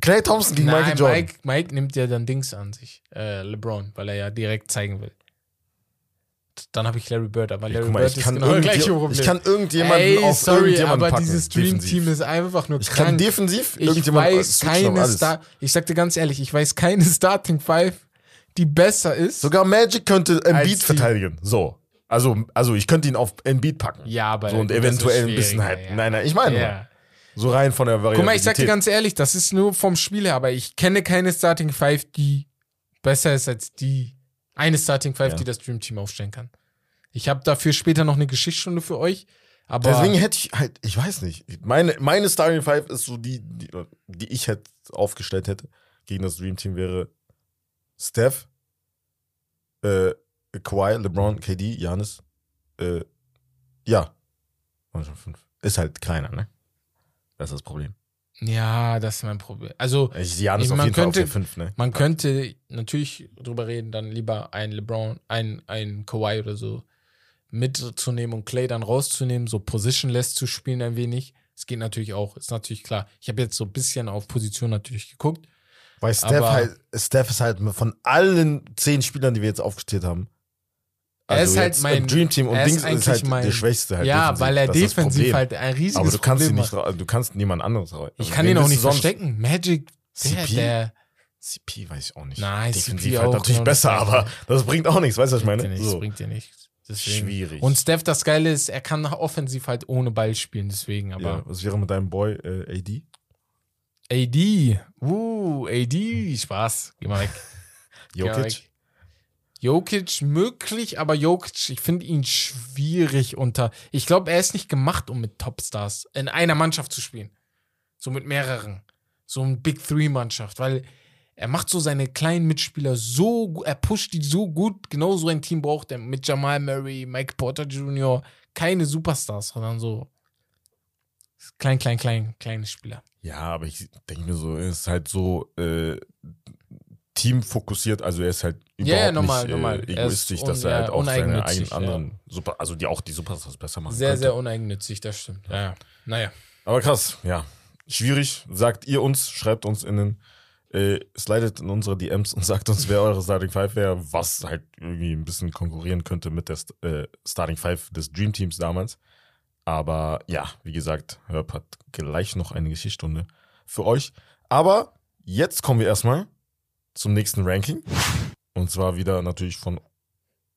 Speaker 1: Clay Thompson gegen
Speaker 2: Nein,
Speaker 1: Michael Jordan.
Speaker 2: Mike, Mike nimmt ja dann Dings an sich, äh, LeBron, weil er ja direkt zeigen will. Dann habe ich Larry Bird, aber Larry
Speaker 1: mal,
Speaker 2: Bird
Speaker 1: ich
Speaker 2: ist
Speaker 1: kann,
Speaker 2: genau das gleiche Problem.
Speaker 1: ich kann irgendjemanden
Speaker 2: Ey,
Speaker 1: auf
Speaker 2: sorry,
Speaker 1: irgendjemanden
Speaker 2: aber
Speaker 1: packen.
Speaker 2: dieses Dream
Speaker 1: defensiv.
Speaker 2: Team ist einfach nur
Speaker 1: Ich kann
Speaker 2: krank.
Speaker 1: defensiv
Speaker 2: ich
Speaker 1: irgendjemanden
Speaker 2: weiß
Speaker 1: switchen auf
Speaker 2: keine. Star, ich sag dir ganz ehrlich, ich weiß keine Starting Five, die besser ist.
Speaker 1: Sogar Magic könnte Embiid verteidigen. So. Also, also ich könnte ihn auf Embiid packen.
Speaker 2: ja, aber
Speaker 1: So, und eventuell ein bisschen halt.
Speaker 2: ja.
Speaker 1: Nein, nein, ich meine,
Speaker 2: Ja.
Speaker 1: So rein von der Variabilität.
Speaker 2: Guck mal, ich sag dir ganz ehrlich, das ist nur vom Spiel her, aber ich kenne keine Starting Five, die besser ist als die eine Starting Five,
Speaker 1: Ja.
Speaker 2: die das Dream Team aufstellen kann. Ich habe dafür später noch eine Geschichtsstunde für euch, aber
Speaker 1: Deswegen hätte ich halt, ich weiß nicht. Meine, meine Starting Five ist so die, die, die ich halt aufgestellt hätte gegen das Dream Team wäre Steph, äh, Kawhi, LeBron, KD, Janis, äh, ja. Ist halt kleiner, ne? Das ist das Problem.
Speaker 2: ja, das ist mein Problem. Also
Speaker 1: Ich, Janis
Speaker 2: Ich-
Speaker 1: auf
Speaker 2: man
Speaker 1: jeden Fall auf
Speaker 2: könnte-
Speaker 1: fünf, ne?
Speaker 2: man könnte natürlich drüber reden, dann lieber ein LeBron, ein, ein Kawhi oder so mitzunehmen und Clay dann rauszunehmen, so positionless zu spielen ein wenig. Es geht natürlich auch, ist natürlich klar. Ich habe jetzt so ein bisschen auf Position natürlich geguckt.
Speaker 1: Weil Steph halt, Steph ist halt von allen zehn Spielern, die wir jetzt aufgezählt haben.
Speaker 2: Er ist halt mein-
Speaker 1: Dream Team und
Speaker 2: ist
Speaker 1: Dings ist,
Speaker 2: eigentlich
Speaker 1: halt
Speaker 2: mein-
Speaker 1: der Schwächste halt.
Speaker 2: ja,
Speaker 1: defensiv.
Speaker 2: weil er
Speaker 1: Das
Speaker 2: defensiv halt ein riesiges
Speaker 1: Aber du kannst ihn nicht,
Speaker 2: hat.
Speaker 1: du kannst niemand anderes raus.
Speaker 2: Ich
Speaker 1: Also
Speaker 2: kann ihn auch nicht verstecken. Magic,
Speaker 1: CP?
Speaker 2: der
Speaker 1: CP weiß ich auch nicht.
Speaker 2: Nein,
Speaker 1: Defensiv
Speaker 2: CP
Speaker 1: halt
Speaker 2: auch,
Speaker 1: natürlich
Speaker 2: genau,
Speaker 1: besser,
Speaker 2: das
Speaker 1: aber das bringt auch nichts, weißt du, was ich meine?
Speaker 2: nichts,
Speaker 1: So.
Speaker 2: bringt dir nichts. Deswegen.
Speaker 1: Schwierig.
Speaker 2: Und Steph, das Geile ist, er kann offensiv halt ohne Ball spielen, deswegen.
Speaker 1: ja,
Speaker 2: Aber
Speaker 1: was wäre mit deinem Boy äh, AD?
Speaker 2: AD, uh, AD, Spaß, geh mal weg.
Speaker 1: Jokic?
Speaker 2: Jokic möglich, aber Jokic, ich finde ihn schwierig unter. Ich glaube, er ist nicht gemacht, um mit Topstars in einer Mannschaft zu spielen. So mit mehreren. So ein Big Three-Mannschaft, weil er macht so seine kleinen Mitspieler so, gu- er pusht die so gut. Genau so ein Team braucht er mit Jamal Murray, Mike Porter Jr. Keine Superstars, sondern so klein, klein, klein, kleine Spieler.
Speaker 1: Ja, aber ich denke mir so, er ist halt so äh, teamfokussiert, also er ist halt
Speaker 2: Ja,
Speaker 1: überhaupt
Speaker 2: ja, normal,
Speaker 1: nicht
Speaker 2: normal.
Speaker 1: äh,
Speaker 2: Er
Speaker 1: egoistisch,
Speaker 2: ist
Speaker 1: dass er halt
Speaker 2: ja,
Speaker 1: auch seine eigenen
Speaker 2: ja.
Speaker 1: anderen Super, also die auch die Superstars besser machen
Speaker 2: Sehr,
Speaker 1: könnte.
Speaker 2: sehr uneigennützig, das stimmt. Ja, ja. Naja.
Speaker 1: Aber krass, ja. Schwierig. Sagt ihr uns, schreibt uns in den, äh, slidet in unsere DMs und sagt uns, wer eure Starting Five wäre, was halt irgendwie ein bisschen konkurrieren könnte mit der St- äh, Starting Five des Dream Teams damals. Aber ja, wie gesagt, Herb hat gleich noch eine Geschichtsstunde für euch. Aber jetzt kommen wir erstmal zum nächsten Ranking. Und zwar wieder natürlich von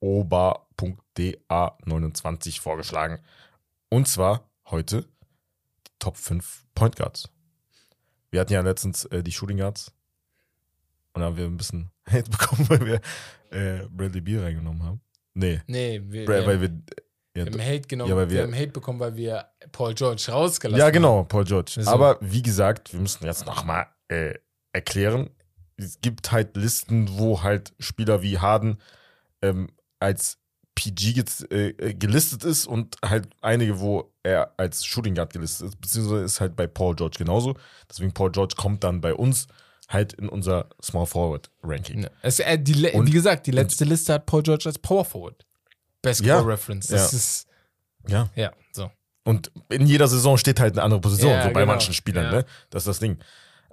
Speaker 1: oba.da29 vorgeschlagen. Und zwar heute die Top 5 Point Guards. Wir hatten ja letztens äh, die Shooting Guards. Und da haben wir ein bisschen Hate bekommen, weil wir äh, Bradley Beal reingenommen haben. Nee,
Speaker 2: Nee, wir,
Speaker 1: Bra-
Speaker 2: wir,
Speaker 1: weil
Speaker 2: haben,
Speaker 1: wir. Ja,
Speaker 2: wir haben Hate genommen.
Speaker 1: Ja, weil
Speaker 2: wir,
Speaker 1: wir-
Speaker 2: haben Hate bekommen, weil wir Paul George rausgelassen
Speaker 1: ja
Speaker 2: haben.
Speaker 1: genau, Paul George.
Speaker 2: So.
Speaker 1: Aber wie gesagt, wir müssen jetzt nochmal äh, erklären. Es gibt halt Listen, wo halt Spieler wie Harden ähm, als PG get, äh, gelistet ist und halt einige, wo er als Shooting Guard gelistet ist, beziehungsweise ist halt bei Paul George genauso. Deswegen Paul George kommt dann bei uns halt in unser Small Forward Ranking.
Speaker 2: Ja. Es, äh, die,
Speaker 1: Und-
Speaker 2: wie gesagt, die letzte Liste hat Paul George als Power Forward. Basketball
Speaker 1: Ja.
Speaker 2: Reference. Das
Speaker 1: Ja.
Speaker 2: ist,
Speaker 1: Ja.
Speaker 2: ja, so.
Speaker 1: Und in jeder Saison steht halt eine andere Position,
Speaker 2: Ja,
Speaker 1: so bei
Speaker 2: genau.
Speaker 1: manchen Spielern, ne? Das ist das Ding.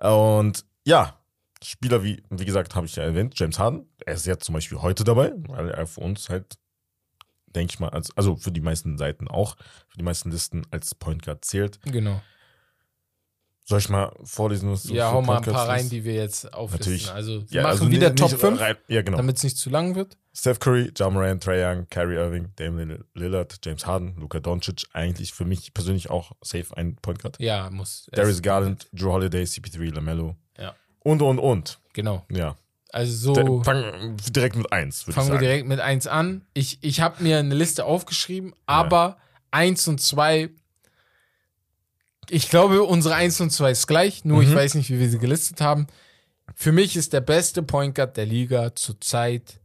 Speaker 1: Und ja, Spieler wie, wie gesagt, habe ich ja erwähnt, James Harden, er ist jetzt zum Beispiel heute dabei, weil er für uns halt, denke ich mal, als, also für die meisten Seiten auch, für die meisten Listen als Point Guard zählt.
Speaker 2: Genau.
Speaker 1: Soll ich mal vorlesen, was
Speaker 2: Ja, hau mal ein paar rein, die wir jetzt auflisten.
Speaker 1: Natürlich.
Speaker 2: Also, wir
Speaker 1: Ja,
Speaker 2: machen
Speaker 1: also
Speaker 2: wieder
Speaker 1: nicht-
Speaker 2: Top
Speaker 1: nicht
Speaker 2: 5,
Speaker 1: rein- Ja, genau.
Speaker 2: damit es nicht zu lang wird.
Speaker 1: Steph Curry, Ja Morant, Trae Young, Kyrie Irving, Damian Lillard, James Harden, Luka Doncic, eigentlich für mich persönlich auch safe ein Point Guard.
Speaker 2: Ja, muss.
Speaker 1: Darius Garland, Drew Holiday, CP3, LaMelo.
Speaker 2: Ja.
Speaker 1: Und, und, und.
Speaker 2: Genau.
Speaker 1: Ja.
Speaker 2: Also so.
Speaker 1: Fangen direkt mit eins, ich
Speaker 2: Fangen wir direkt mit 1 an. Ich, ich habe mir eine Liste aufgeschrieben, aber 1 und 2, ich glaube, unsere 1 und 2 ist gleich, nur ich
Speaker 1: Mhm.
Speaker 2: weiß nicht, wie wir sie gelistet haben. Für mich ist der beste Point Guard der Liga zurzeit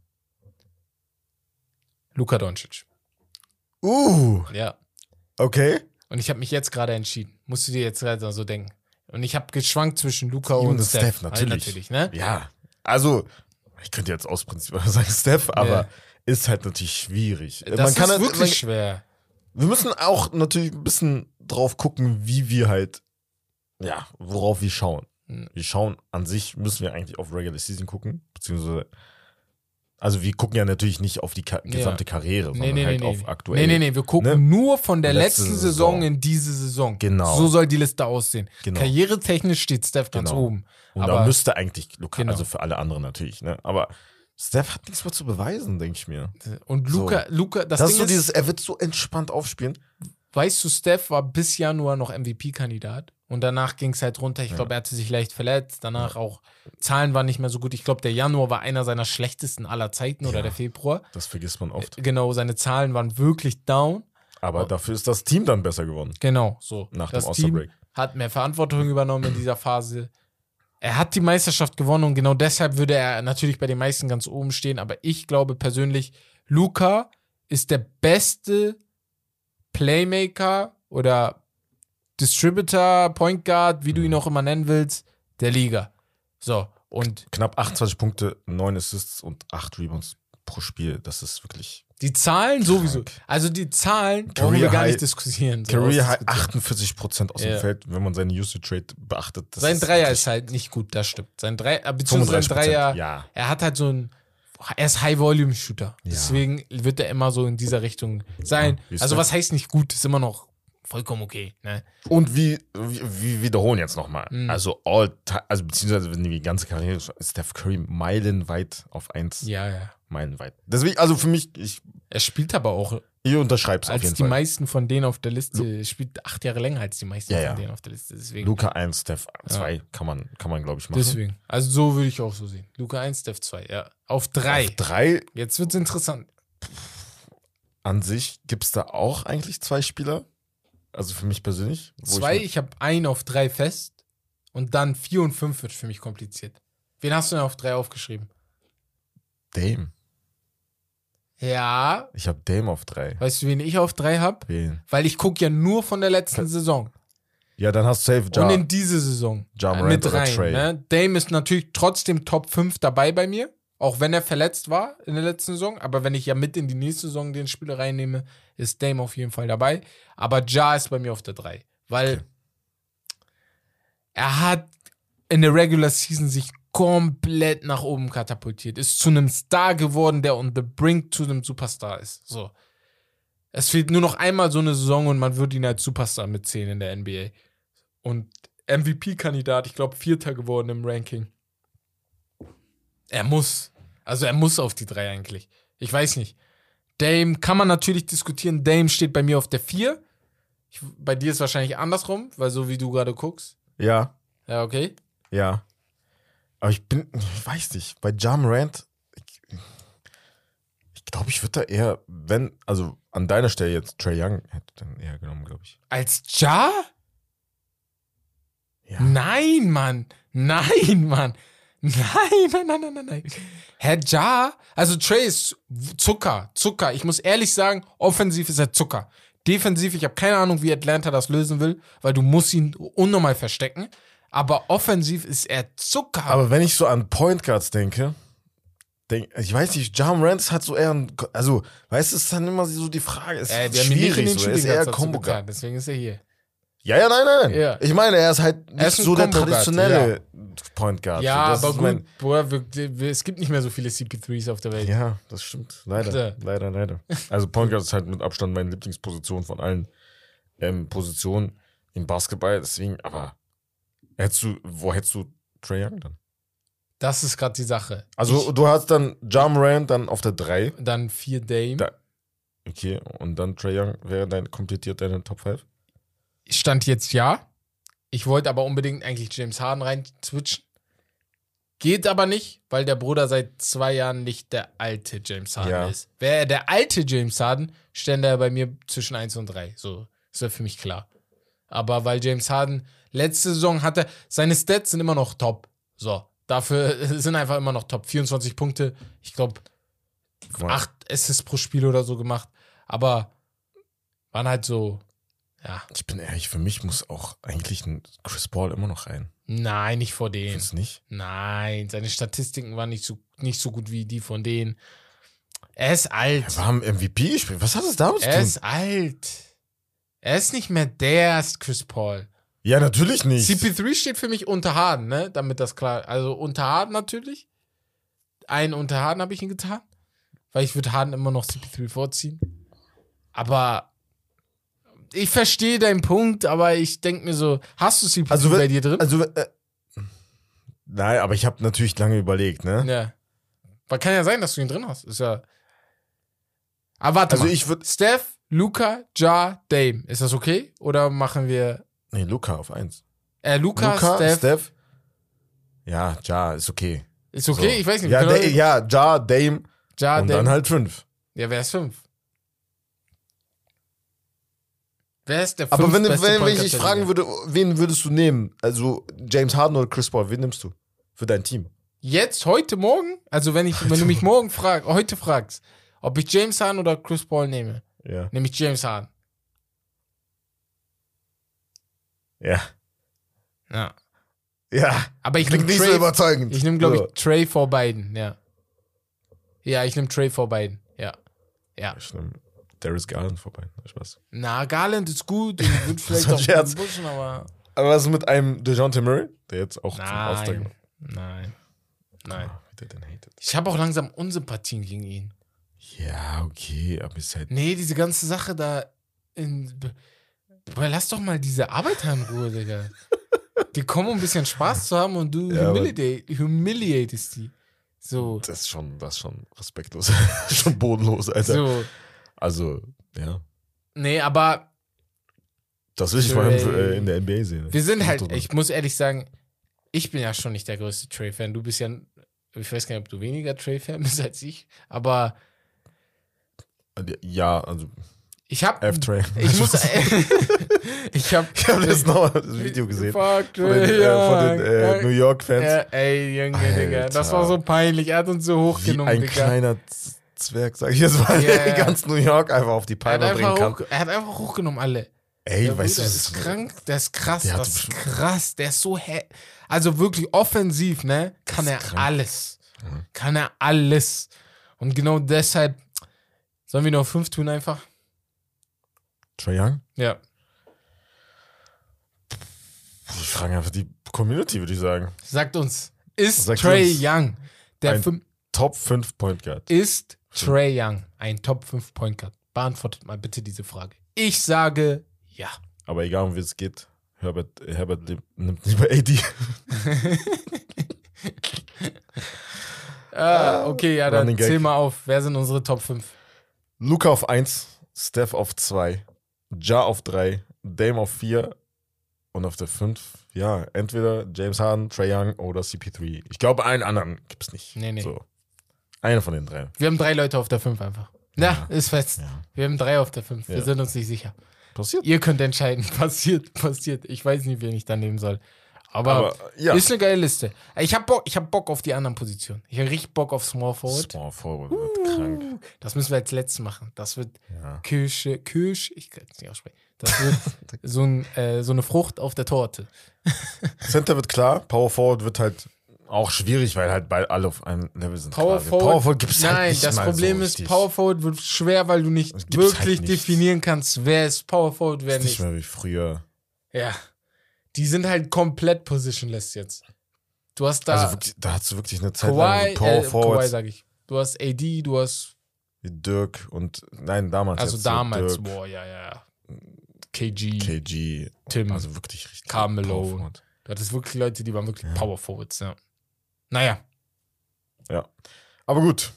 Speaker 2: Luka Doncic.
Speaker 1: Uh,
Speaker 2: Ja.
Speaker 1: okay.
Speaker 2: Und ich habe mich jetzt gerade entschieden. Musst du dir jetzt gerade so denken. Und ich habe geschwankt zwischen
Speaker 1: Ihm
Speaker 2: und
Speaker 1: und
Speaker 2: Steph.
Speaker 1: Steph, natürlich.
Speaker 2: natürlich ne?
Speaker 1: Ja. Also, ich könnte jetzt aus Prinzip sagen Steph, aber
Speaker 2: Ja.
Speaker 1: ist halt natürlich schwierig.
Speaker 2: Das ist
Speaker 1: halt-
Speaker 2: wirklich
Speaker 1: man,
Speaker 2: schwer.
Speaker 1: wir müssen auch natürlich ein bisschen drauf gucken, wie wir halt, ja, worauf wir schauen.
Speaker 2: Hm.
Speaker 1: Wir schauen an sich, müssen wir eigentlich auf Regular Season gucken, beziehungsweise, also wir gucken ja natürlich nicht auf die Ka gesamte Karriere,
Speaker 2: Nee,
Speaker 1: sondern
Speaker 2: nee,
Speaker 1: halt
Speaker 2: nee,
Speaker 1: auf
Speaker 2: nee.
Speaker 1: aktuell.
Speaker 2: Nee, nee, nee, wir gucken
Speaker 1: ne?
Speaker 2: nur von der
Speaker 1: Letzte
Speaker 2: letzten
Speaker 1: Saison.
Speaker 2: Saison in diese Saison.
Speaker 1: Genau.
Speaker 2: So soll die Liste aussehen.
Speaker 1: Genau.
Speaker 2: Karrieretechnisch steht Steph ganz
Speaker 1: Genau.
Speaker 2: oben.
Speaker 1: Und
Speaker 2: aber
Speaker 1: da müsste eigentlich Luka,
Speaker 2: Genau.
Speaker 1: also für alle anderen natürlich, ne? Aber Steph hat nichts mehr zu beweisen, denke ich mir.
Speaker 2: und Luca, Luca, das,
Speaker 1: Das,
Speaker 2: Ding
Speaker 1: ist so dieses, er wird so entspannt aufspielen.
Speaker 2: Weißt du, Steph war bis Januar noch MVP-Kandidat und danach ging es halt runter. Ich glaube, er hatte sich leicht verletzt. Danach auch Zahlen waren nicht mehr so gut. Ich glaube, der Januar war einer seiner schlechtesten aller Zeiten oder
Speaker 1: Ja.
Speaker 2: der Februar.
Speaker 1: Das vergisst man oft.
Speaker 2: Genau, seine Zahlen waren wirklich down.
Speaker 1: Aber dafür ist das Team dann besser geworden.
Speaker 2: Genau, so.
Speaker 1: Nach
Speaker 2: das
Speaker 1: dem All-Star-Break.
Speaker 2: hat mehr Verantwortung übernommen in dieser Phase. Er hat die Meisterschaft gewonnen und genau deshalb würde er natürlich bei den meisten ganz oben stehen. Aber ich glaube persönlich, Luca ist der beste Playmaker oder Distributor, Point Guard, wie du ihn auch immer nennen willst, der Liga. So, und
Speaker 1: Knapp 28 Punkte, 9 Assists und 8 Rebounds pro Spiel. Das ist wirklich
Speaker 2: die Zahlen sowieso.
Speaker 1: Krank.
Speaker 2: Also die Zahlen brauchen wir
Speaker 1: Career
Speaker 2: gar
Speaker 1: High-
Speaker 2: nicht diskutieren. so
Speaker 1: Career High
Speaker 2: ausdiskutieren.
Speaker 1: 48% aus
Speaker 2: Ja.
Speaker 1: dem Feld, wenn man seine Usage Rate beachtet. Das
Speaker 2: Sein Dreier
Speaker 1: wirklich
Speaker 2: ist halt nicht gut, das stimmt. Sein Dreier, äh, beziehungsweise sein
Speaker 1: 35%,
Speaker 2: Dreier,
Speaker 1: ja.
Speaker 2: er hat halt so ein, er ist High-Volume-Shooter.
Speaker 1: Ja.
Speaker 2: Deswegen wird er immer so in dieser Richtung sein.
Speaker 1: ist
Speaker 2: also was heißt nicht gut, ist immer noch vollkommen okay. Ne?
Speaker 1: Und wie, wie, wiederholen jetzt nochmal.
Speaker 2: Mhm.
Speaker 1: Also all also beziehungsweise wenn die ganze Karriere ist Steph Curry meilenweit auf eins.
Speaker 2: Ja, ja.
Speaker 1: Meilenweit. Deswegen, also für mich, ich,
Speaker 2: Er spielt aber auch,
Speaker 1: ich unterschreibe es auf
Speaker 2: als
Speaker 1: jeden
Speaker 2: die
Speaker 1: Fall.
Speaker 2: meisten von denen auf der Liste, spielt acht Jahre länger als die meisten
Speaker 1: Ja,
Speaker 2: von
Speaker 1: ja.
Speaker 2: denen auf der Liste. Deswegen.
Speaker 1: Luca 1, Steph 2 kann man, kann man glaube ich, machen.
Speaker 2: Deswegen. Also so würde ich auch so sehen. Luca 1, Steph 2, ja. Auf 3.
Speaker 1: Auf 3
Speaker 2: Jetzt wird's interessant.
Speaker 1: an sich gibt es da auch eigentlich zwei Spieler. Also für mich persönlich.
Speaker 2: Zwei,
Speaker 1: Ich,
Speaker 2: ich habe einen auf 3 fest und dann 4 und 5 wird für mich kompliziert. Wen hast du denn auf 3 aufgeschrieben?
Speaker 1: Dame.
Speaker 2: Ja.
Speaker 1: Ich habe Dame auf 3.
Speaker 2: Weißt du, wen ich auf 3 habe?
Speaker 1: Wen?
Speaker 2: Weil ich gucke ja nur von der letzten Saison.
Speaker 1: Ja, dann hast du safe Ja.
Speaker 2: Und in diese Saison.
Speaker 1: Ja Morant
Speaker 2: mit
Speaker 1: oder
Speaker 2: rein.
Speaker 1: Trey.
Speaker 2: Ne? Dame ist natürlich trotzdem Top 5 dabei bei mir. Auch wenn er verletzt war in der letzten Saison. Aber wenn ich ja mit in die nächste Saison den Spieler reinnehme, ist Dame auf jeden Fall dabei. Aber Ja ist bei mir auf der 3. Weil
Speaker 1: Okay.
Speaker 2: er hat in der Regular Season sich komplett nach oben katapultiert. Ist zu einem Star geworden, der on the brink zu einem Superstar ist. So. Es fehlt nur noch einmal so eine Saison und man würde ihn als Superstar mitzählen in der NBA. Und MVP-Kandidat, ich glaube, Vierter geworden im Ranking. Er muss. Also er muss auf die drei eigentlich. Ich weiß nicht. Dame kann man natürlich diskutieren. Dame steht bei mir auf der vier. Ich, bei dir ist wahrscheinlich andersrum, weil so wie du gerade guckst.
Speaker 1: Ja,
Speaker 2: Ja, okay.
Speaker 1: ja. Aber ich bin, ich weiß nicht, bei Ja Morant, ich, ich glaube, ich würde da eher, wenn, also an deiner Stelle jetzt Trey Young hätte dann eher genommen, glaube ich.
Speaker 2: Als Ja?
Speaker 1: Ja.
Speaker 2: Nein, Mann. Nein, Mann. Nein, nein, nein, nein, nein, nein. Herr Ja, also Trey ist Zucker, Zucker. Ich muss ehrlich sagen, offensiv ist er Zucker. Defensiv, ich habe keine Ahnung, wie Atlanta das lösen will, weil du musst ihn unnormal verstecken. Aber offensiv ist er Zucker.
Speaker 1: Aber wenn ich so an Point Guards denke, denk, ich weiß nicht, Ja Morant ist halt so eher ein, also, weißt du, es ist dann immer so die Frage,
Speaker 2: äh,
Speaker 1: ist
Speaker 2: in
Speaker 1: schwierig, so, er ist eher Combo Guard.
Speaker 2: deswegen ist er hier.
Speaker 1: Ja, ja, nein, nein, nein.
Speaker 2: Ja.
Speaker 1: Ich meine, er ist halt nicht
Speaker 2: ist
Speaker 1: so der traditionelle Point Guard.
Speaker 2: Ja,
Speaker 1: so,
Speaker 2: aber gut,
Speaker 1: mein-
Speaker 2: Bruder, wir, wir, es gibt nicht mehr so viele CP3s auf der Welt.
Speaker 1: Ja, das stimmt. Leider.
Speaker 2: Bitte.
Speaker 1: Leider, leider. Also Point Guard ist halt mit Abstand meine Lieblingsposition von allen ähm, Positionen im Basketball. Deswegen, aber hättest du, wo hättest du Trae Young dann?
Speaker 2: Das ist gerade die Sache.
Speaker 1: Also du hast dann Ja Morant dann auf der 3.
Speaker 2: ich, dann vier Dame.
Speaker 1: Da- Okay, und dann Trae Young wäre dein, komplettiert deine Top 5?
Speaker 2: Stand jetzt ja. Ich wollte aber unbedingt eigentlich James Harden rein switchen. Geht aber nicht, weil der Bruder seit zwei Jahren nicht der alte James Harden
Speaker 1: Ja.
Speaker 2: ist. Wäre er der alte James Harden, stände er bei mir zwischen 1 und 3. So, ist ja für mich klar. Aber weil James Harden letzte Saison hatte, seine Stats sind immer noch top. So, dafür sind einfach immer noch top. 24 Punkte, ich glaube,
Speaker 1: Guck mal,
Speaker 2: 8 Assists pro Spiel oder so gemacht. Aber waren halt so, ja,
Speaker 1: Ich bin ehrlich, für mich muss auch eigentlich ein Chris Paul immer noch rein.
Speaker 2: nein, nicht vor denen.
Speaker 1: Findest nicht?
Speaker 2: Nein, seine Statistiken waren nicht so, nicht so gut wie die von denen. Er ist alt.
Speaker 1: Wir haben MVP gespielt. Was hat das damit zu
Speaker 2: Er
Speaker 1: tun?
Speaker 2: ist alt. Er ist nicht mehr der Chris Paul.
Speaker 1: Ja, natürlich nicht.
Speaker 2: CP3 steht für mich unter Harden, ne? Damit das klar. Also unter Harden natürlich. Ein unter Harden habe ich ihn getan. Weil ich würde Harden immer noch CP3 vorziehen. Aber ich verstehe deinen Punkt, aber ich denke mir so, hast du CP3
Speaker 1: Also,
Speaker 2: bei dir drin?
Speaker 1: Also, äh, nein, aber ich habe natürlich lange überlegt, ne?
Speaker 2: Ja. Aber kann ja sein, dass du ihn drin hast. Ist ja. Aber warte
Speaker 1: Also
Speaker 2: mal.
Speaker 1: ich würde.
Speaker 2: Steph, Luca, Ja, Dame. Ist das okay? Oder machen wir.
Speaker 1: Nee, Luca auf eins.
Speaker 2: Äh, Luca,
Speaker 1: Luca,
Speaker 2: Steph.
Speaker 1: Steph. Ja, Ja, ist okay.
Speaker 2: Ist okay?
Speaker 1: So.
Speaker 2: Ich weiß nicht.
Speaker 1: Ja, da, ja, Ja, Dame
Speaker 2: ja,
Speaker 1: und
Speaker 2: Dame.
Speaker 1: dann halt fünf.
Speaker 2: Ja, wer ist fünf? Wer ist der
Speaker 1: Aber
Speaker 2: fünf
Speaker 1: wenn, wenn, wenn ich dich fragen würde, wen würdest du nehmen? Also James Harden oder Chris Paul, wen nimmst du für dein Team?
Speaker 2: Jetzt, heute, morgen? Also, wenn, ich, wenn du mich morgen fragst, heute fragst, ob ich James Harden oder Chris Paul nehme,
Speaker 1: Ja.
Speaker 2: nehme ich James Harden.
Speaker 1: Ja.
Speaker 2: Ja.
Speaker 1: Ja.
Speaker 2: Aber ich nehme
Speaker 1: nicht so
Speaker 2: Trey,
Speaker 1: überzeugend.
Speaker 2: ich nehme, glaube
Speaker 1: So.
Speaker 2: ich, Trey vor beiden, ja. Ja, ich nehme Trey vor beiden, ja. Ja.
Speaker 1: Ich nehme Darius Garland vorbei. Spaß.
Speaker 2: Na, Garland ist gut und wird vielleicht auch
Speaker 1: Scherz.
Speaker 2: pushen, aber.
Speaker 1: Aber was mit einem DeJounte Murray, der jetzt auch zum
Speaker 2: Nein.
Speaker 1: Aufsteigen
Speaker 2: Nein. Nein.
Speaker 1: Denn hatet.
Speaker 2: Ich habe auch langsam Unsympathien gegen ihn.
Speaker 1: Ja, okay, aber ist halt.
Speaker 2: Nee, diese ganze Sache da in. Aber lass doch mal diese Arbeiter in Ruhe, Digga. Die kommen, um ein bisschen Spaß zu haben und du
Speaker 1: Ja,
Speaker 2: humiliate, humiliatest die. So,
Speaker 1: Das ist schon, das ist schon respektlos. schon bodenlos, Alter.
Speaker 2: so.
Speaker 1: Also, ja.
Speaker 2: Nee, aber
Speaker 1: Das will ich vor allem äh, in der NBA sehen.
Speaker 2: wir sind halt, ich muss ehrlich sagen, ich bin ja schon nicht der größte Trey-Fan. Du bist ja, ich weiß gar nicht, ob du weniger Trey-Fan bist als ich, aber
Speaker 1: Ja, also
Speaker 2: ich hab,
Speaker 1: F-Tray.
Speaker 2: ich muss, ich hab,
Speaker 1: Ich habe jetzt noch das Video gesehen.
Speaker 2: Fuck,
Speaker 1: Von den, äh, von den äh, New York-Fans.
Speaker 2: Ja, ey, Junge, Digga, das
Speaker 1: Alter.
Speaker 2: war so peinlich. Er hat uns so
Speaker 1: Wie
Speaker 2: hochgenommen,
Speaker 1: ein
Speaker 2: Digga.
Speaker 1: kleiner Zwerg, sag ich jetzt mal,
Speaker 2: ja.
Speaker 1: ganz New York einfach auf die Palme bringen kann.
Speaker 2: hoch, er hat einfach hochgenommen, alle.
Speaker 1: Ey,
Speaker 2: Der
Speaker 1: weißt du,
Speaker 2: Bruder
Speaker 1: das
Speaker 2: ist krank, der ist krass,
Speaker 1: Der
Speaker 2: das ist krass, der ist so hä Also wirklich offensiv, ne? Kann er
Speaker 1: krank.
Speaker 2: alles.
Speaker 1: Mhm.
Speaker 2: Kann er alles. Und genau deshalb sollen wir noch fünf tun einfach?
Speaker 1: Trae Young?
Speaker 2: Ja.
Speaker 1: Ich frage einfach die Community, würde ich sagen.
Speaker 2: Sagt uns, ist
Speaker 1: Sagt
Speaker 2: Trey
Speaker 1: uns.
Speaker 2: Young der
Speaker 1: Top 5 Point Guard.
Speaker 2: ist Trey Young ein Top 5 Point Guard? Beantwortet mal bitte diese Frage. Ich sage ja.
Speaker 1: Aber egal, um wie es geht, Herbert, Herbert nimmt lieber AD.
Speaker 2: Ah, okay, ja, dann zähl mal auf. Wer sind unsere Top 5?
Speaker 1: Luca auf 1, Steph auf 2, Ja auf 3, Dame auf 4 und auf der 5, ja, entweder James Harden, Trae Young oder CP3. Ich glaube, einen anderen gibt es nicht.
Speaker 2: Nee, nee.
Speaker 1: So. Einer von den drei.
Speaker 2: Wir haben drei Leute auf der 5 einfach. Ja, ist fest.
Speaker 1: Ja.
Speaker 2: Wir haben drei auf der 5. Wir
Speaker 1: Ja.
Speaker 2: sind uns nicht sicher.
Speaker 1: Passiert.
Speaker 2: Ihr könnt entscheiden. Passiert, passiert. Ich weiß nicht, wen ich da nehmen soll. Aber,
Speaker 1: Aber ja,
Speaker 2: ist eine geile Liste. Ich habe Bock, ich hab Bock auf die anderen Positionen. Ich habe richtig Bock auf Small Forward.
Speaker 1: Small Forward wird krank.
Speaker 2: Das müssen wir als letztes machen. Das wird
Speaker 1: Ja.
Speaker 2: Kirsche, Kirsch, ich kann es nicht aussprechen. Das wird so, ein, äh, so eine Frucht auf der Torte.
Speaker 1: Center wird klar, Power Forward wird halt auch schwierig, weil halt beide alle auf einem Level sind.
Speaker 2: Power. Forward,
Speaker 1: Power Forward gibt's
Speaker 2: Nein,
Speaker 1: halt nicht
Speaker 2: das Problem
Speaker 1: so
Speaker 2: ist,
Speaker 1: richtig.
Speaker 2: Power Forward wird schwer, weil du nicht
Speaker 1: halt
Speaker 2: wirklich
Speaker 1: nicht.
Speaker 2: definieren kannst, wer ist Power Forward, wer
Speaker 1: ist nicht
Speaker 2: nicht.
Speaker 1: mehr wie früher.
Speaker 2: Ja. Die sind halt komplett positionless jetzt. Du hast da
Speaker 1: also wirklich, da hast du wirklich eine Zeit lang
Speaker 2: Kawhi,
Speaker 1: so Power
Speaker 2: äh, Kawhi
Speaker 1: Forwards
Speaker 2: sag ich. Du hast AD, du hast,
Speaker 1: Dirk und nein, damals.
Speaker 2: also
Speaker 1: so
Speaker 2: damals,
Speaker 1: Dirk,
Speaker 2: boah, ja, ja. KG,
Speaker 1: KG,
Speaker 2: Tim,
Speaker 1: also wirklich richtig.
Speaker 2: Carmelo. Du hattest wirklich Leute, die waren wirklich Power Forwards, ja. Naja,
Speaker 1: Ja. Aber gut,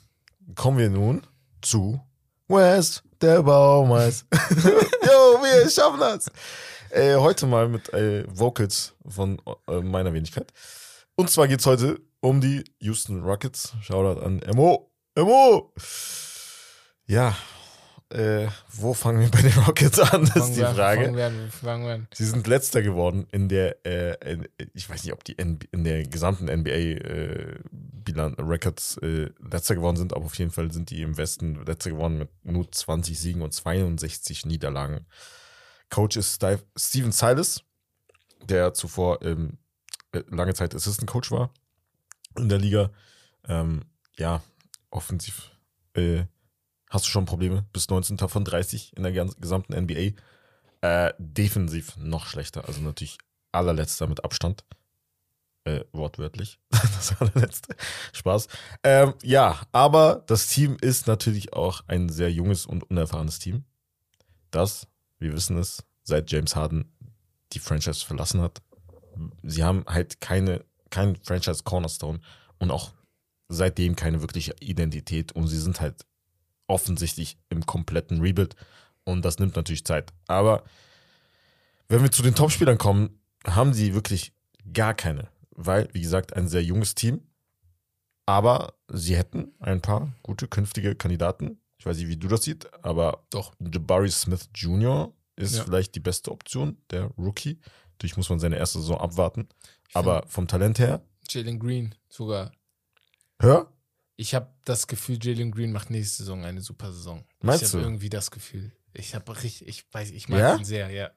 Speaker 1: kommen wir nun zu West, der Baumeister. Jo, wir schaffen das. Äh, heute mal mit äh, Vocals von äh, meiner Wenigkeit. Und zwar geht es heute um die Houston Rockets. Shoutout an Emo. Emo! Ja, äh, wo fangen wir bei den Rockets an? Das ist
Speaker 2: fangen
Speaker 1: die Frage.
Speaker 2: Fangen wir an, fangen wir an.
Speaker 1: Sie sind letzter geworden in der, äh, in, ich weiß nicht, ob die N in der gesamten NBA äh, Bilan Records äh, letzter geworden sind, aber auf jeden Fall sind die im Westen letzter geworden mit nur 20 Siegen und 62 Niederlagen. Coach ist Steve, Steven Silas, der zuvor ähm, äh, lange Zeit Assistant Coach war in der Liga. Ähm, ja, offensiv äh, hast du schon Probleme. Bis 19. von 30 in der gesamten NBA. Äh, defensiv noch schlechter. Also natürlich allerletzter mit Abstand. Äh, wortwörtlich. das allerletzte. Spaß. Ähm, ja, aber das Team ist natürlich auch ein sehr junges und unerfahrenes Team. Das, wir wissen es, seit James Harden die Franchise verlassen hat. Sie haben halt keine, kein Franchise Cornerstone und auch seitdem keine wirkliche Identität und sie sind halt offensichtlich im kompletten Rebuild und das nimmt natürlich Zeit. Aber wenn wir zu den Topspielern kommen, haben sie wirklich gar keine, weil, wie gesagt, ein sehr junges Team, aber sie hätten ein paar gute künftige Kandidaten. Ich weiß nicht, wie du das siehst, aber
Speaker 2: Doch.
Speaker 1: Jabari Smith Jr. ist
Speaker 2: Ja.
Speaker 1: vielleicht die beste Option, der Rookie. Natürlich muss man seine erste Saison abwarten.
Speaker 2: Ich
Speaker 1: Aber vom Talent her,
Speaker 2: Jalen Green sogar.
Speaker 1: hör,
Speaker 2: Ich habe das Gefühl, Jalen Green macht nächste Saison eine super Saison.
Speaker 1: Meinst
Speaker 2: ich
Speaker 1: du?
Speaker 2: habe irgendwie das Gefühl. Ich habe richtig, ich weiß, ich mag
Speaker 1: Ja?
Speaker 2: ihn sehr, ja.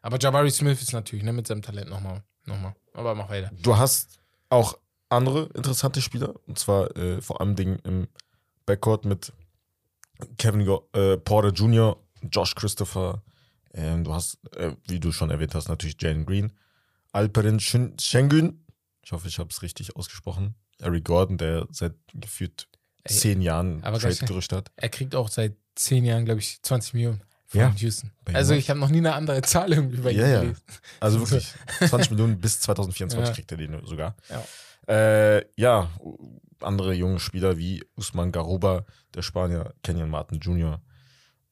Speaker 2: Aber Jabari Smith ist natürlich, ne, mit seinem Talent nochmal, nochmal. Aber mach weiter.
Speaker 1: du hast auch andere interessante Spieler. Und zwar äh, vor allem Dingen im Backcourt mit Kevin äh, Porter Jr., Josh Christopher. Ähm, du hast, äh, wie du schon erwähnt hast, natürlich Jalen Green. Alperen Shen- Şengün. Ich hoffe, ich habe es richtig ausgesprochen. Eric Gordon, der seit gefühlt
Speaker 2: Ey,
Speaker 1: zehn Jahren
Speaker 2: aber
Speaker 1: Trade
Speaker 2: ganz schnell.
Speaker 1: gerücht hat.
Speaker 2: Er kriegt auch seit zehn Jahren, glaube ich, 20 Millionen. von
Speaker 1: Ja.
Speaker 2: Houston. Also ich habe noch nie eine andere Zahl irgendwie bei ihm
Speaker 1: Ja, ja.
Speaker 2: gelesen.
Speaker 1: Also wirklich. 20 Millionen bis 2024
Speaker 2: Ja.
Speaker 1: kriegt er den sogar.
Speaker 2: Ja.
Speaker 1: Äh, ja, andere junge Spieler wie Usman Garuba, der Spanier, Kenyon Martin Jr.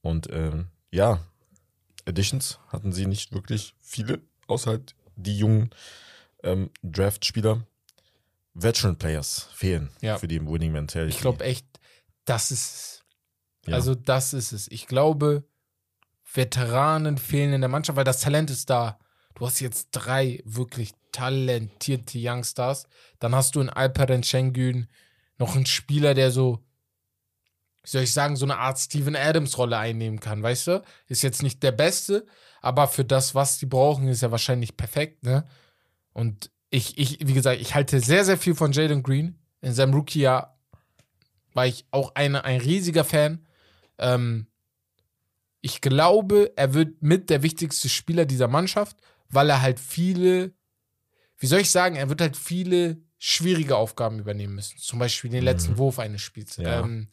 Speaker 1: Und ähm, ja, Additions hatten sie nicht wirklich viele, außer halt die jungen ähm, Draft-Spieler. Veteran Players fehlen
Speaker 2: Ja.
Speaker 1: für die Winning Mentality.
Speaker 2: Ich glaube echt, das ist es.
Speaker 1: Ja.
Speaker 2: Also das ist es. Ich glaube, Veteranen fehlen in der Mannschaft, weil das Talent ist da. Du hast jetzt drei wirklich talentierte Youngstars. Dann hast du in Alperen Şengün noch einen Spieler, der so, wie soll ich sagen, so eine Art Steven Adams-Rolle einnehmen kann, weißt du? Ist jetzt nicht der Beste, aber für das, was die brauchen, ist er wahrscheinlich perfekt, ne? Und ich, ich, wie gesagt, ich halte sehr, sehr viel von Jalen Green. In seinem Rookie-Jahr war ich auch eine, ein riesiger Fan. Ähm, ich glaube, er wird mit der wichtigste Spieler dieser Mannschaft, weil er halt viele, wie soll ich sagen, er wird halt viele schwierige Aufgaben übernehmen müssen. Zum Beispiel den letzten
Speaker 1: Mhm.
Speaker 2: Wurf eines Spiels.
Speaker 1: Ja.
Speaker 2: Ähm,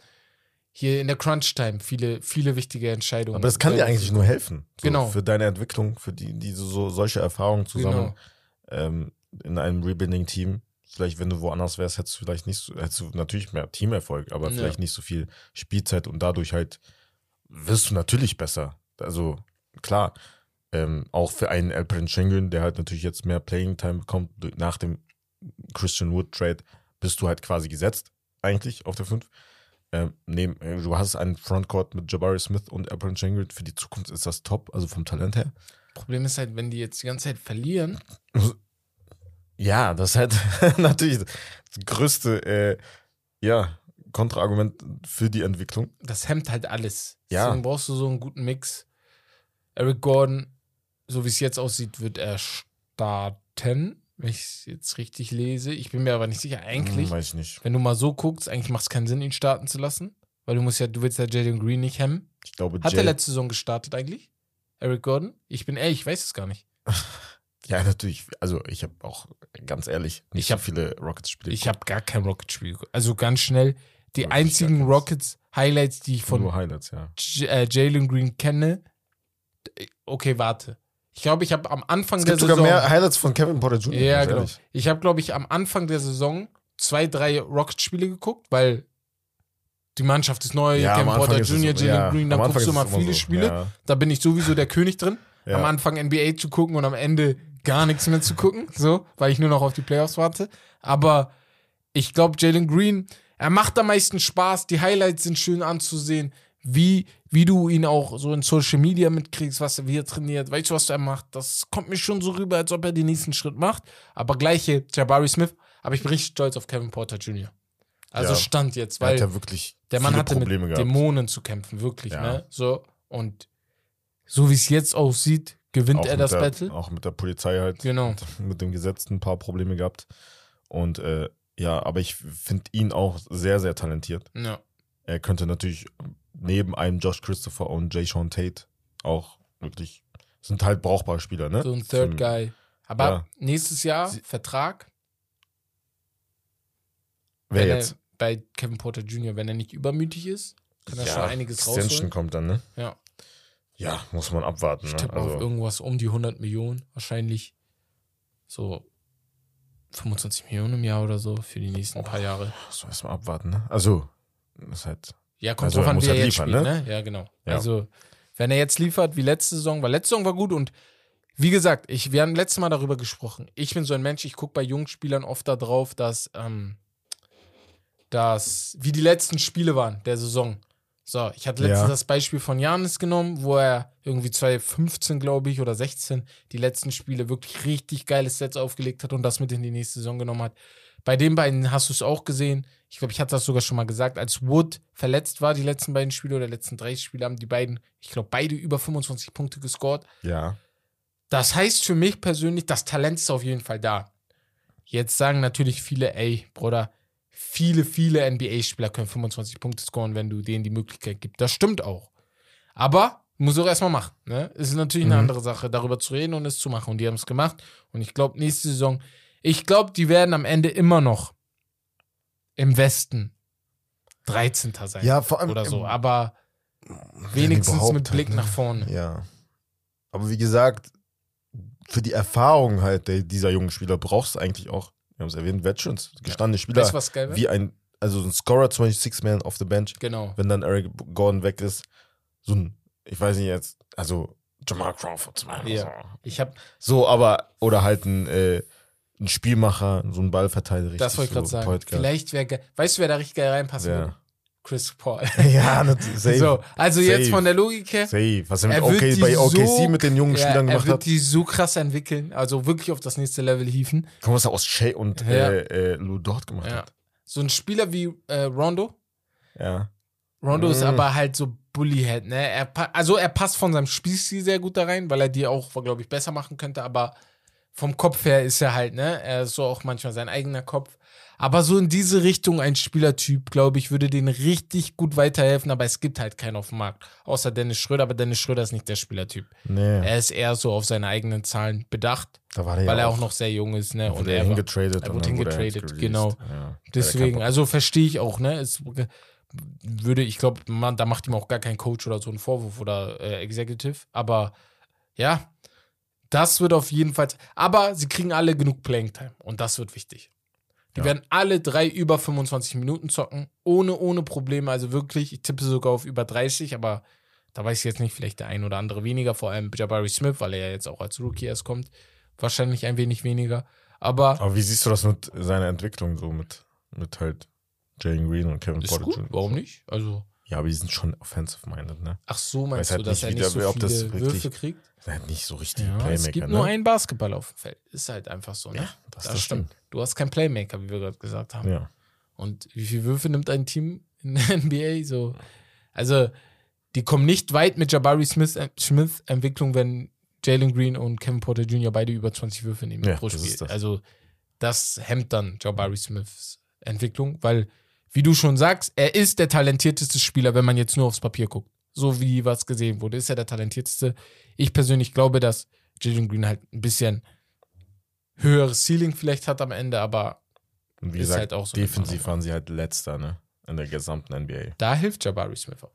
Speaker 2: hier in der Crunch-Time viele, viele wichtige Entscheidungen.
Speaker 1: Aber das kann dir
Speaker 2: Äh,
Speaker 1: eigentlich nur helfen. So,
Speaker 2: Genau.
Speaker 1: Für deine Entwicklung, für die, diese so, solche Erfahrungen zusammen.
Speaker 2: Genau.
Speaker 1: ähm, in einem Rebuilding-Team. Vielleicht, wenn du woanders wärst, hättest du vielleicht nicht so, hättest du natürlich mehr Teamerfolg, aber
Speaker 2: Ja.
Speaker 1: vielleicht nicht so viel Spielzeit und dadurch halt wirst du natürlich besser. Also klar, ähm, auch für einen Alperen Schengen, der halt natürlich jetzt mehr Playing Time bekommt nach dem Christian Wood Trade, bist du halt quasi gesetzt eigentlich auf der 5. Ähm, neben, äh, du hast einen Frontcourt mit Jabari Smith und Alperen Schengen. Für die Zukunft ist das top, also vom Talent her.
Speaker 2: Problem ist halt, wenn die jetzt die ganze Zeit verlieren,
Speaker 1: Ja, das ist halt natürlich das größte äh, ja, Kontraargument für die Entwicklung.
Speaker 2: das hemmt halt alles.
Speaker 1: Ja.
Speaker 2: Deswegen brauchst du so einen guten Mix. Eric Gordon, so wie es jetzt aussieht, wird er starten, wenn ich es jetzt richtig lese. Ich bin mir aber nicht sicher. Eigentlich,
Speaker 1: Hm, weiß ich nicht.
Speaker 2: wenn du mal so guckst, eigentlich macht es keinen Sinn, ihn starten zu lassen. Weil du musst ja, du willst ja Jalen Green nicht hemmen.
Speaker 1: Ich glaube,
Speaker 2: Hat
Speaker 1: Jay-
Speaker 2: er letzte Saison gestartet eigentlich? Eric Gordon? Ich bin ehrlich, ich weiß es gar nicht.
Speaker 1: Ja, natürlich. Also ich habe auch ganz ehrlich nicht
Speaker 2: Ich
Speaker 1: so
Speaker 2: hab-
Speaker 1: viele Rockets-Spiele.
Speaker 2: Ich habe gar kein Rocket-Spiel. geguckt. Also ganz schnell, die
Speaker 1: Wirklich
Speaker 2: einzigen. Rockets-Highlights, die ich von
Speaker 1: ja.
Speaker 2: Äh, Jalen Green kenne. Okay, warte. Ich glaube, ich habe am Anfang
Speaker 1: Es
Speaker 2: der
Speaker 1: gibt sogar
Speaker 2: Saison.
Speaker 1: mehr Highlights von Kevin Porter Jr.
Speaker 2: ja, genau.
Speaker 1: ehrlich.
Speaker 2: Ich habe, glaube ich, am Anfang der Saison zwei, drei Rocket-Spiele geguckt, weil die Mannschaft ist neu,
Speaker 1: Ja,
Speaker 2: Kevin Porter Jr., Jalen
Speaker 1: ja,
Speaker 2: Green, dann guckst du mal
Speaker 1: immer
Speaker 2: viele
Speaker 1: so.
Speaker 2: Spiele.
Speaker 1: Ja.
Speaker 2: Da bin ich sowieso der König drin.
Speaker 1: Ja.
Speaker 2: Am Anfang NBA zu gucken und am Ende gar nichts mehr zu gucken, so, weil ich nur noch auf die Playoffs warte. Aber ich glaube, Jalen Green, er macht am meisten Spaß. Die Highlights sind schön anzusehen, wie, wie du ihn auch so in Social Media mitkriegst, was er, wie er trainiert. Weißt du, was er macht? Das kommt mir schon so rüber, als ob er den nächsten Schritt macht. Aber gleiche Jabari Smith, aber ich bin richtig stolz auf Kevin Porter Jr. Also
Speaker 1: Ja.
Speaker 2: Stand jetzt, weil
Speaker 1: ja wirklich
Speaker 2: der Mann hatte
Speaker 1: Probleme
Speaker 2: mit
Speaker 1: gehabt.
Speaker 2: Dämonen zu kämpfen, wirklich,
Speaker 1: Ja.
Speaker 2: ne? So, und so wie es jetzt aussieht, gewinnt
Speaker 1: Auch
Speaker 2: er das
Speaker 1: der,
Speaker 2: Battle.
Speaker 1: Auch mit der Polizei halt.
Speaker 2: Genau.
Speaker 1: Mit, mit dem Gesetz ein paar Probleme gehabt. Und äh, ja, aber ich finde ihn auch sehr, sehr talentiert.
Speaker 2: Ja.
Speaker 1: Er könnte natürlich neben einem Josh Christopher und Jay Sean Tate auch wirklich, sind halt brauchbare Spieler, ne?
Speaker 2: So ein Third
Speaker 1: Für-
Speaker 2: Guy. Aber
Speaker 1: Ja.
Speaker 2: nächstes Jahr
Speaker 1: Sie-
Speaker 2: Vertrag.
Speaker 1: Wer jetzt?
Speaker 2: Er, bei Kevin Porter Jr., wenn er nicht übermütig ist, kann er schon einiges
Speaker 1: Extension
Speaker 2: rausholen.
Speaker 1: kommt dann, ne?
Speaker 2: Ja.
Speaker 1: Ja, muss man abwarten,
Speaker 2: Ich
Speaker 1: ne?
Speaker 2: tippe auf
Speaker 1: Also,
Speaker 2: irgendwas um die 100 Millionen. Wahrscheinlich so 25 Millionen im Jahr oder so für die nächsten paar Jahre.
Speaker 1: muss man erstmal abwarten, ne? Also, das ist halt,
Speaker 2: Ja, kommt
Speaker 1: Also,
Speaker 2: drauf an, wie er
Speaker 1: halt
Speaker 2: jetzt
Speaker 1: liefern,
Speaker 2: spielt,
Speaker 1: ne?
Speaker 2: ne? Ja, genau.
Speaker 1: Ja.
Speaker 2: Also, wenn er jetzt liefert wie letzte Saison, weil letzte Saison war gut und wie gesagt, ich, wir haben letztes Mal darüber gesprochen. Ich bin so ein Mensch, ich gucke bei jungen Spielern oft da drauf, dass, ähm, dass, wie die letzten Spiele waren der Saison. So, ich hatte letztens
Speaker 1: Ja.
Speaker 2: das Beispiel von Janis genommen, wo er irgendwie 2015, glaube ich, oder 16 die letzten Spiele wirklich richtig geile Sets aufgelegt hat und das mit in die nächste Saison genommen hat. Bei den beiden hast du es auch gesehen. Ich glaube, ich hatte das sogar schon mal gesagt. Als Wood verletzt war, die letzten beiden Spiele oder letzten drei Spiele, haben die beiden, ich glaube, beide über 25 Punkte gescored.
Speaker 1: ja.
Speaker 2: Das heißt für mich persönlich, das Talent ist auf jeden Fall da. Jetzt sagen natürlich viele, ey, Bruder, viele, viele NBA-Spieler können 25 Punkte scoren, wenn du denen die Möglichkeit gibst. Das stimmt auch. Aber muss auch erstmal machen. Ne? Es ist natürlich eine
Speaker 1: Mhm.
Speaker 2: andere Sache, darüber zu reden und es zu machen. Und die haben es gemacht. Und ich glaube, nächste Saison, ich glaube, die werden am Ende immer noch im Westen 13. sein.
Speaker 1: Ja, vor allem,
Speaker 2: oder so. Aber Wenigstens mit Blick
Speaker 1: halt, ne?
Speaker 2: nach vorne.
Speaker 1: Ja. Aber wie gesagt, für die Erfahrung halt dieser jungen Spieler brauchst du eigentlich auch, wir haben es erwähnt, Veterans, gestandene Spieler,
Speaker 2: Weißt was geil wäre?
Speaker 1: wie ein, also ein Scorer, 26 Man off the bench,
Speaker 2: Genau.
Speaker 1: wenn dann Eric Gordon weg ist, so ein, ich weiß nicht jetzt, also Jamal Crawford zum Beispiel.
Speaker 2: Ja. Ich habe,
Speaker 1: So, aber, oder halt ein, äh, ein Spielmacher, so ein Ballverteidiger.
Speaker 2: das wollte ich gerade
Speaker 1: so
Speaker 2: sagen.
Speaker 1: Point Guard.
Speaker 2: Vielleicht wäre. Weißt du, wer da richtig geil reinpassen würde? Chris Paul.
Speaker 1: Ja, natürlich. Safe.
Speaker 2: So, also jetzt
Speaker 1: Safe.
Speaker 2: von der Logik her.
Speaker 1: Safe. Was er mit
Speaker 2: Er wird
Speaker 1: OK,
Speaker 2: die
Speaker 1: bei OKC
Speaker 2: so-
Speaker 1: mit den jungen
Speaker 2: Ja,
Speaker 1: Spielern
Speaker 2: er
Speaker 1: gemacht
Speaker 2: wird
Speaker 1: hat.
Speaker 2: die so krass entwickeln, also wirklich auf das nächste Level hieven.
Speaker 1: Guck mal, was er aus Shea und
Speaker 2: Ja.
Speaker 1: äh, äh, Lou Dort gemacht
Speaker 2: Ja.
Speaker 1: hat.
Speaker 2: So ein Spieler wie äh, Rondo.
Speaker 1: Ja.
Speaker 2: Rondo ist
Speaker 1: Mhm.
Speaker 2: aber halt so Bullyhead, ne? Er, also er passt von seinem Spielstil sehr gut da rein, weil er die auch, glaube ich, besser machen könnte, aber vom Kopf her ist er halt, ne? Er ist so auch manchmal sein eigener Kopf. Aber so in diese Richtung ein Spielertyp, glaube ich, würde den richtig gut weiterhelfen, aber es gibt halt keinen auf dem Markt. Außer Dennis Schröder, aber Dennis Schröder ist nicht der Spielertyp.
Speaker 1: Nee.
Speaker 2: Er ist eher so auf seine eigenen Zahlen bedacht,
Speaker 1: da war
Speaker 2: weil
Speaker 1: ja
Speaker 2: er auch noch sehr jung ist, ne?
Speaker 1: Und er hingetradet.
Speaker 2: er wurde hingetradet, genau.
Speaker 1: Ja.
Speaker 2: Deswegen, also verstehe ich auch, ne? Es würde, ich glaube, da macht ihm auch gar kein Coach oder so einen Vorwurf oder äh, Executive. Aber ja, das wird auf jeden Fall. Aber sie kriegen alle genug Playing Time und das wird wichtig. Die
Speaker 1: Ja.
Speaker 2: werden alle drei über 25 Minuten zocken, ohne, ohne Probleme. Also wirklich, ich tippe sogar auf über 30, aber da weiß ich jetzt nicht, vielleicht der ein oder andere weniger, vor allem Jabari Smith, weil er ja jetzt auch als Rookie erst kommt. Wahrscheinlich ein wenig weniger. Aber
Speaker 1: Aber wie siehst du das mit seiner Entwicklung so mit, mit halt Jalen Green und Kevin
Speaker 2: ist
Speaker 1: Porter
Speaker 2: gut,
Speaker 1: Jr.?
Speaker 2: warum nicht? Also.
Speaker 1: Ja, aber die sind schon offensive-minded, ne?
Speaker 2: Ach so, meinst
Speaker 1: Weiß
Speaker 2: du,
Speaker 1: halt
Speaker 2: dass
Speaker 1: nicht,
Speaker 2: er nicht
Speaker 1: der-
Speaker 2: so
Speaker 1: ob das
Speaker 2: viele
Speaker 1: wirklich-
Speaker 2: Würfe kriegt?
Speaker 1: Halt nicht so richtige
Speaker 2: Ja,
Speaker 1: Playmaker,
Speaker 2: es gibt
Speaker 1: ne?
Speaker 2: nur einen Basketball auf dem Feld. Ist halt einfach so, ne?
Speaker 1: Ja, das, das, stimmt.
Speaker 2: Du hast keinen Playmaker, wie wir gerade gesagt haben.
Speaker 1: Ja.
Speaker 2: Und wie viele Würfe nimmt ein Team in der NBA? So, also, die kommen nicht weit mit Jabari Smith, äh, Smith Entwicklung, wenn Jalen Green und Kevin Porter Jr. beide über 20 Würfe nehmen
Speaker 1: Ja,
Speaker 2: pro
Speaker 1: das
Speaker 2: Spiel.
Speaker 1: ist das.
Speaker 2: Also, das hemmt dann Jabari Smiths Entwicklung, weil, wie du schon sagst, er ist der talentierteste Spieler, wenn man jetzt nur aufs Papier guckt. So wie was gesehen wurde, ist er der talentierteste. Ich persönlich glaube, dass Jalen Green halt ein bisschen höheres Ceiling vielleicht hat am Ende, aber
Speaker 1: Und wie
Speaker 2: Ist
Speaker 1: gesagt,
Speaker 2: halt auch so
Speaker 1: defensiv waren sie halt letzter, ne? In der gesamten NBA.
Speaker 2: Da hilft Jabari Smith aber.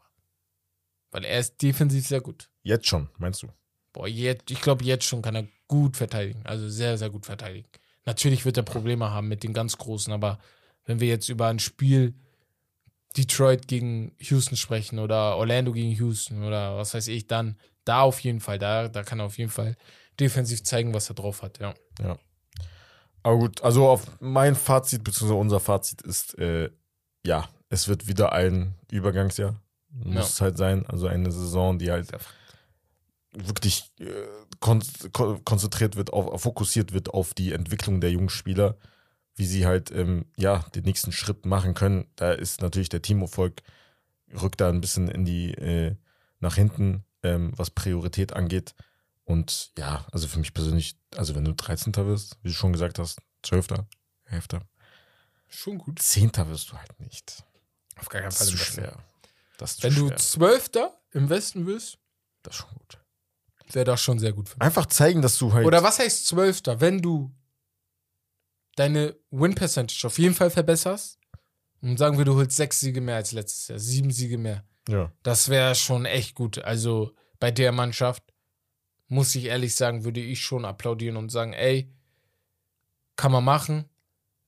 Speaker 2: Weil er ist defensiv sehr gut.
Speaker 1: Jetzt schon, meinst du?
Speaker 2: Boah, jetzt, ich glaube, jetzt schon kann er gut verteidigen. Also sehr, sehr gut verteidigen. Natürlich wird er Probleme haben mit den ganz Großen, aber wenn wir jetzt über ein Spiel Detroit gegen Houston sprechen oder Orlando gegen Houston oder was weiß ich, dann da auf jeden Fall, da, da kann er auf jeden Fall defensiv zeigen, was er drauf hat, ja.
Speaker 1: Ja. Aber gut, also auf mein Fazit, beziehungsweise unser Fazit ist, äh, ja, es wird wieder ein Übergangsjahr. Muss
Speaker 2: Ja.
Speaker 1: es halt sein. Also eine Saison, die halt wirklich äh, kon kon konzentriert wird, auf, fokussiert wird auf die Entwicklung der jungen Spieler, wie sie halt ähm, ja den nächsten Schritt machen können. Da ist natürlich der Teamerfolg rückt da ein bisschen in die äh, nach hinten, ähm, was Priorität angeht. Und ja, also für mich persönlich, also wenn du 13. wirst, wie du schon gesagt hast, 12., 11.,
Speaker 2: Schon gut.
Speaker 1: 10. wirst du halt nicht.
Speaker 2: Auf gar keinen
Speaker 1: Das
Speaker 2: Fall
Speaker 1: ist zu
Speaker 2: im Westen.
Speaker 1: schwer. Das ist
Speaker 2: Wenn du
Speaker 1: schwer.
Speaker 2: Zwölfter im Westen wirst,
Speaker 1: Das ist schon gut.
Speaker 2: wäre das schon sehr gut für mich.
Speaker 1: Einfach zeigen, dass du halt.
Speaker 2: Oder was heißt Zwölfter? Wenn du deine Win-Percentage auf jeden Fall verbesserst und sagen wir, du holst sechs Siege mehr als letztes Jahr, sieben Siege mehr,
Speaker 1: Ja.
Speaker 2: das wäre schon echt gut. Also bei der Mannschaft, muss ich ehrlich sagen, würde ich schon applaudieren und sagen, ey, kann man machen.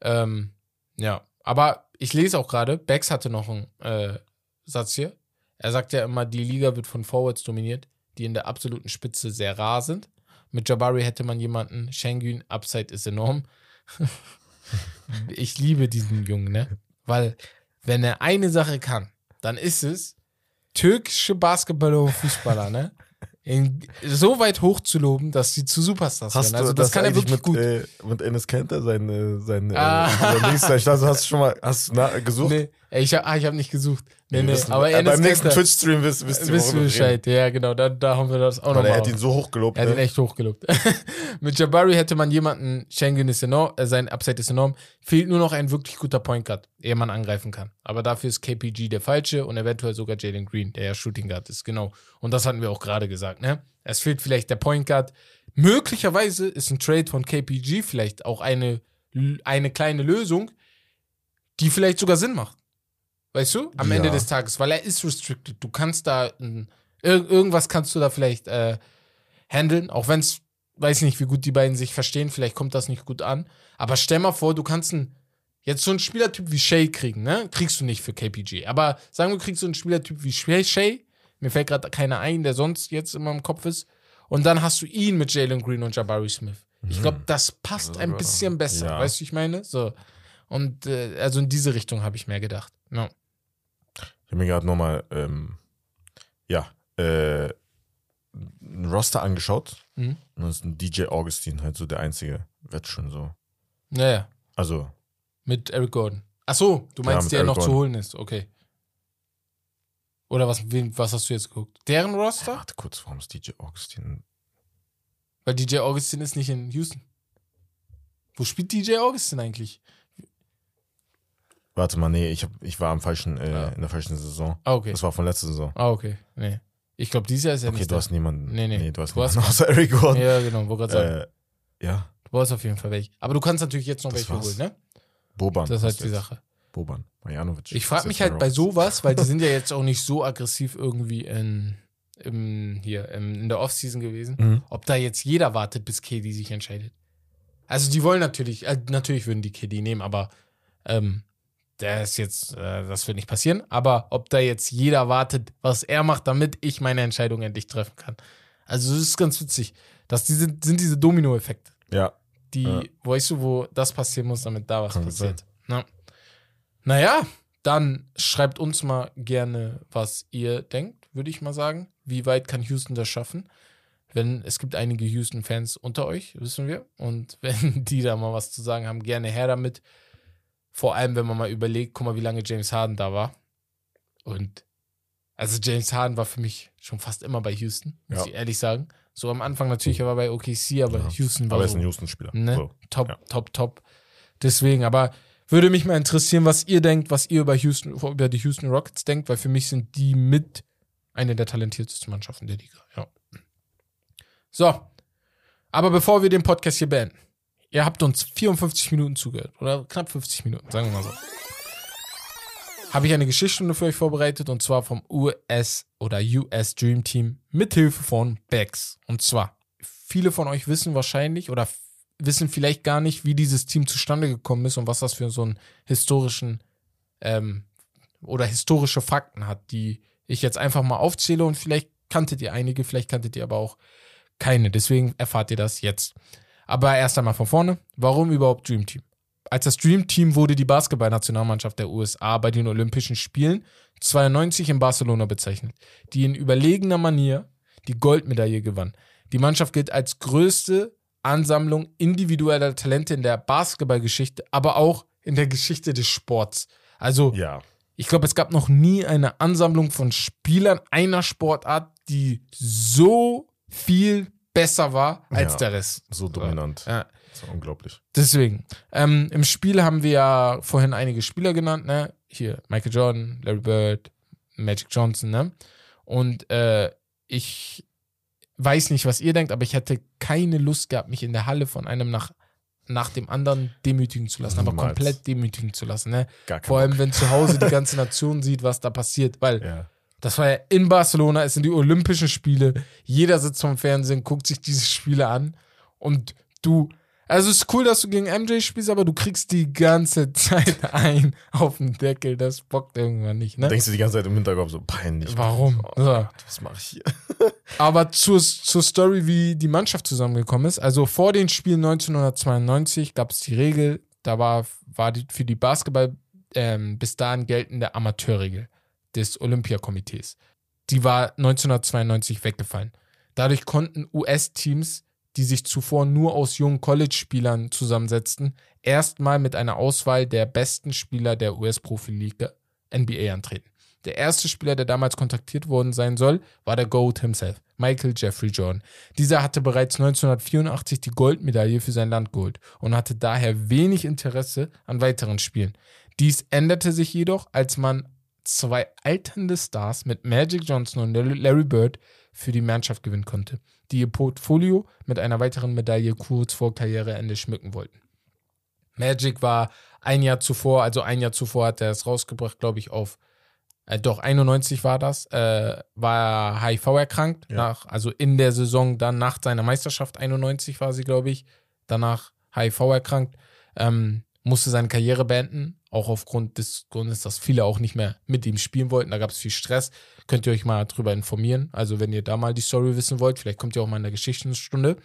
Speaker 2: Ähm, ja, aber ich lese auch gerade, Bex hatte noch einen äh, Satz hier. Er sagt ja immer, die Liga wird von Forwards dominiert, die in der absoluten Spitze sehr rar sind. Mit Jabari hätte man jemanden, Schengen, Upside ist enorm. ich liebe diesen Jungen, ne? Weil, wenn er eine Sache kann, dann ist es, türkische Basketballer und Fußballer, ne? In, so weit hochzuloben, dass sie zu Superstars
Speaker 1: Hast
Speaker 2: werden. Also,
Speaker 1: du
Speaker 2: das, kann er wirklich
Speaker 1: mit,
Speaker 2: gut.
Speaker 1: Äh, mit Enes Kanter sein, äh, sein,
Speaker 2: Ah.
Speaker 1: äh, Dings, also hast du schon mal hast na, gesucht?
Speaker 2: Nee, ich habe ah, ich hab nicht gesucht. Nee, nee,
Speaker 1: wissen-
Speaker 2: aber
Speaker 1: äh, beim nächsten Twitch-Stream wisst, wisst ihr,
Speaker 2: Wisst
Speaker 1: reden.
Speaker 2: Bescheid, ja, genau, da, da haben wir das auch nochmal.
Speaker 1: er hat ihn so hochgelobt.
Speaker 2: Er hat ihn
Speaker 1: ne?
Speaker 2: echt hochgelobt. Mit Jabari hätte man jemanden, Schengen ist enorm, äh, sein Upside ist enorm. Fehlt nur noch ein wirklich guter Point Guard, ehe man angreifen kann. Aber dafür ist KPG der falsche und eventuell sogar Jalen Green, der ja Shooting Guard ist, genau. Und das hatten wir auch gerade gesagt, ne? Es fehlt vielleicht der Point Guard. Möglicherweise ist ein Trade von KPG vielleicht auch eine, eine kleine Lösung, die vielleicht sogar Sinn macht. Weißt du? Am
Speaker 1: Ja.
Speaker 2: Ende des Tages, weil er ist restricted. Du kannst da ein, ir irgendwas kannst du da vielleicht äh, handeln, auch wenn es, weiß nicht, wie gut die beiden sich verstehen, vielleicht kommt das nicht gut an. Aber stell mal vor, du kannst einen, jetzt so einen Spielertyp wie Shay kriegen, ne? Kriegst du nicht für KPG. Aber sagen wir, du kriegst so einen Spielertyp wie Shay, Shay. Mir fällt gerade keiner ein, der sonst jetzt immer im Kopf ist. Und dann hast du ihn mit Jalen Green und Jabari Smith. Ich glaube, das passt ein bisschen besser.
Speaker 1: Ja.
Speaker 2: Weißt du, wie ich meine? So. Und äh, also in diese Richtung habe ich mehr gedacht. Ja.
Speaker 1: Ich habe mir gerade nochmal, ähm, ja, äh, ein Roster angeschaut.
Speaker 2: Mhm.
Speaker 1: Und dann ist ein DJ Augustin halt so der einzige. Wird schon so.
Speaker 2: Naja,
Speaker 1: Also,
Speaker 2: mit Eric Gordon. Ach so, du
Speaker 1: Ja,
Speaker 2: meinst,
Speaker 1: mit
Speaker 2: der
Speaker 1: Eric
Speaker 2: noch zu
Speaker 1: Gordon.
Speaker 2: holen ist. Okay. Oder was, wen, was hast du jetzt geguckt? Deren Roster?
Speaker 1: warte kurz, warum ist DJ Augustin?
Speaker 2: Weil DJ Augustin ist nicht in Houston. Wo spielt DJ Augustin eigentlich?
Speaker 1: Warte mal, nee, ich, hab, ich war am falschen, äh,
Speaker 2: Ja.
Speaker 1: in der falschen Saison.
Speaker 2: Ah, okay.
Speaker 1: Das war von letzter Saison.
Speaker 2: Ah, okay. Nee. Ich glaube, dieses Jahr ist er
Speaker 1: Okay,
Speaker 2: nicht
Speaker 1: du
Speaker 2: da.
Speaker 1: hast niemanden.
Speaker 2: Nee, nee.
Speaker 1: du hast
Speaker 2: Du hast
Speaker 1: niemanden außer Eric Gordon.
Speaker 2: Ja, genau, wollte gerade sagen.
Speaker 1: Äh, ja,
Speaker 2: Du brauchst auf jeden Fall welche. Aber du kannst natürlich jetzt noch
Speaker 1: Das
Speaker 2: welche
Speaker 1: war's.
Speaker 2: holen, ne?
Speaker 1: Boban.
Speaker 2: Das ist
Speaker 1: hast
Speaker 2: halt die. Sache.
Speaker 1: Boban, Marjanovic.
Speaker 2: Ich frage mich halt bei
Speaker 1: Rockets.
Speaker 2: sowas, weil die sind ja jetzt auch nicht so aggressiv irgendwie in, im, hier, im, in der Offseason gewesen,
Speaker 1: Mhm.
Speaker 2: ob da jetzt jeder wartet, bis KD sich entscheidet. Also die wollen natürlich, äh, natürlich würden die KD nehmen, aber ähm, ist jetzt, äh, das wird nicht passieren. Aber ob da jetzt jeder wartet, was er macht, damit ich meine Entscheidung endlich treffen kann. Also das ist ganz witzig. Das diese, sind diese Domino-Effekte
Speaker 1: Ja,
Speaker 2: die,
Speaker 1: Ja.
Speaker 2: weißt du, wo das passieren muss, damit da was
Speaker 1: Kann
Speaker 2: passiert. Na. Naja, dann schreibt uns mal gerne, was ihr denkt, würde ich mal sagen. Wie weit kann Houston das schaffen? Wenn es gibt einige Houston-Fans unter euch, wissen wir. Und wenn die da mal was zu sagen haben, gerne her damit. Vor allem, wenn man mal überlegt, guck mal, wie lange James Harden da war. Und also James Harden war für mich schon fast immer bei Houston, muss
Speaker 1: Ja.
Speaker 2: ich ehrlich sagen. So am Anfang natürlich, er war bei OKC, aber
Speaker 1: Ja.
Speaker 2: Houston war
Speaker 1: aber er ist ein Houston-Spieler.
Speaker 2: Ne?
Speaker 1: So.
Speaker 2: top,
Speaker 1: Ja.
Speaker 2: top, top. Deswegen, aber würde mich mal interessieren, was ihr denkt, was ihr über Houston, über die Houston Rockets denkt, weil für mich sind die mit eine der talentiertesten Mannschaften der Liga. Ja. So. Aber bevor wir den Podcast hier beenden, ihr habt uns 54 Minuten zugehört oder knapp 50 Minuten, sagen wir mal so. Habe ich eine Geschichtsstunde für euch vorbereitet und zwar vom US oder US Dream Team mithilfe von Bex. Und zwar, viele von euch wissen wahrscheinlich oder wissen vielleicht gar nicht, wie dieses Team zustande gekommen ist und was das für so einen historischen ähm, oder historische Fakten hat, die ich jetzt einfach mal aufzähle und vielleicht kanntet ihr einige, vielleicht kanntet ihr aber auch keine. Deswegen erfahrt ihr das jetzt. Aber erst einmal von vorne. Warum überhaupt Dream Team? Als das Dream Team wurde die Basketballnationalmannschaft der USA bei den Olympischen Spielen 92 in Barcelona bezeichnet, die in überlegener Manier die Goldmedaille gewann. Die Mannschaft gilt als größte Ansammlung individueller Talente in der Basketballgeschichte, aber auch in der Geschichte des Sports. Also,
Speaker 1: Ja,
Speaker 2: ich glaube, es gab noch nie eine Ansammlung von Spielern einer Sportart, die so viel besser war als
Speaker 1: Ja.
Speaker 2: der Rest.
Speaker 1: so dominant.
Speaker 2: Ja.
Speaker 1: Das ist unglaublich.
Speaker 2: Deswegen. Ähm, Im Spiel haben wir ja vorhin einige Spieler genannt, ne? Hier, Michael Jordan, Larry Bird, Magic Johnson, ne? Und äh, ich weiß nicht, was ihr denkt, aber ich hätte keine Lust gehabt, mich in der Halle von einem nach, nach dem anderen demütigen zu lassen, aber
Speaker 1: Niemals.
Speaker 2: komplett demütigen zu lassen, ne?
Speaker 1: Gar kein
Speaker 2: Vor allem, wenn zu Hause die ganze Nation sieht, was da passiert, weil
Speaker 1: Ja.
Speaker 2: Das war ja in Barcelona, es sind die Olympischen Spiele. Jeder sitzt vom Fernsehen, guckt sich diese Spiele an und du. Also es ist cool, dass du gegen MJ spielst, aber du kriegst die ganze Zeit ein auf den Deckel. Das bockt irgendwann nicht, ne?
Speaker 1: Denkst du die ganze Zeit im Hinterkopf so peinlich.
Speaker 2: Warum?
Speaker 1: Oh. Gott, was mache ich hier?
Speaker 2: Aber zur, zur Story, wie die Mannschaft zusammengekommen ist. Also vor den Spielen 1992 gab es die Regel, da war, war die, für die Basketball ähm, bis dahin geltende Amateurregel des Olympiakomitees. Die war 1992 weggefallen. Dadurch konnten US-Teams, die sich zuvor nur aus jungen College-Spielern zusammensetzten, erstmal mit einer Auswahl der besten Spieler der US-Profiliga NBA antreten. Der erste Spieler, der damals kontaktiert worden sein soll, war der GOAT himself, Michael Jeffrey Jordan. Dieser hatte bereits 1984 die Goldmedaille für sein Land geholt und hatte daher wenig Interesse an weiteren Spielen. Dies änderte sich jedoch, als man zwei alternde Stars mit Magic Johnson und Larry Bird für die Mannschaft gewinnen konnte, die ihr Portfolio mit einer weiteren Medaille kurz vor Karriereende schmücken wollten. Magic war ein Jahr zuvor, also ein Jahr zuvor hat er es rausgebracht, glaube ich, auf äh, doch 91 war das, äh, war er HIV erkrankt,
Speaker 1: Ja.
Speaker 2: nach, also in der Saison dann nach seiner Meisterschaft 91 war sie, glaube ich, danach HIV erkrankt, ähm, musste seine Karriere beenden, auch aufgrund des Grundes, dass viele auch nicht mehr mit ihm spielen wollten. Da gab es viel Stress. Könnt ihr euch mal drüber informieren. Also wenn ihr da mal die Story wissen wollt, vielleicht kommt ihr auch mal in der Geschichtsstunde.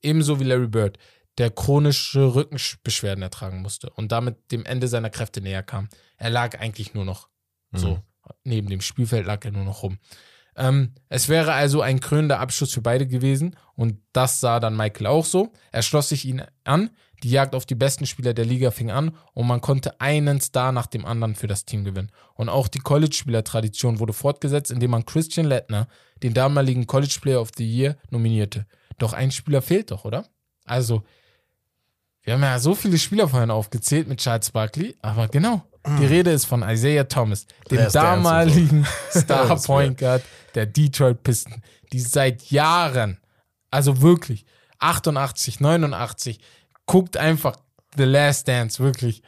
Speaker 2: Ebenso wie Larry Bird, der chronische Rückenbeschwerden ertragen musste und damit dem Ende seiner Kräfte näher kam. Er lag eigentlich nur noch so. Neben dem Spielfeld lag er nur noch rum. Ähm, es wäre also ein krönender Abschluss für beide gewesen und das sah dann Michael auch so. Er schloss sich ihn an, die Jagd auf die besten Spieler der Liga fing an und man konnte einen Star nach dem anderen für das Team gewinnen. Und auch die College-Spieler-Tradition wurde fortgesetzt, indem man Christian Lettner, den damaligen College Player of the Year, nominierte. Doch ein Spieler fehlt doch, oder? Also, wir haben ja so viele Spieler vorhin aufgezählt mit Charles Barkley, aber genau, die Rede ist von Isaiah Thomas, dem damaligen Star Point Guard der Detroit Pistons, die seit Jahren, also wirklich 88, 89, guckt einfach The Last Dance, wirklich,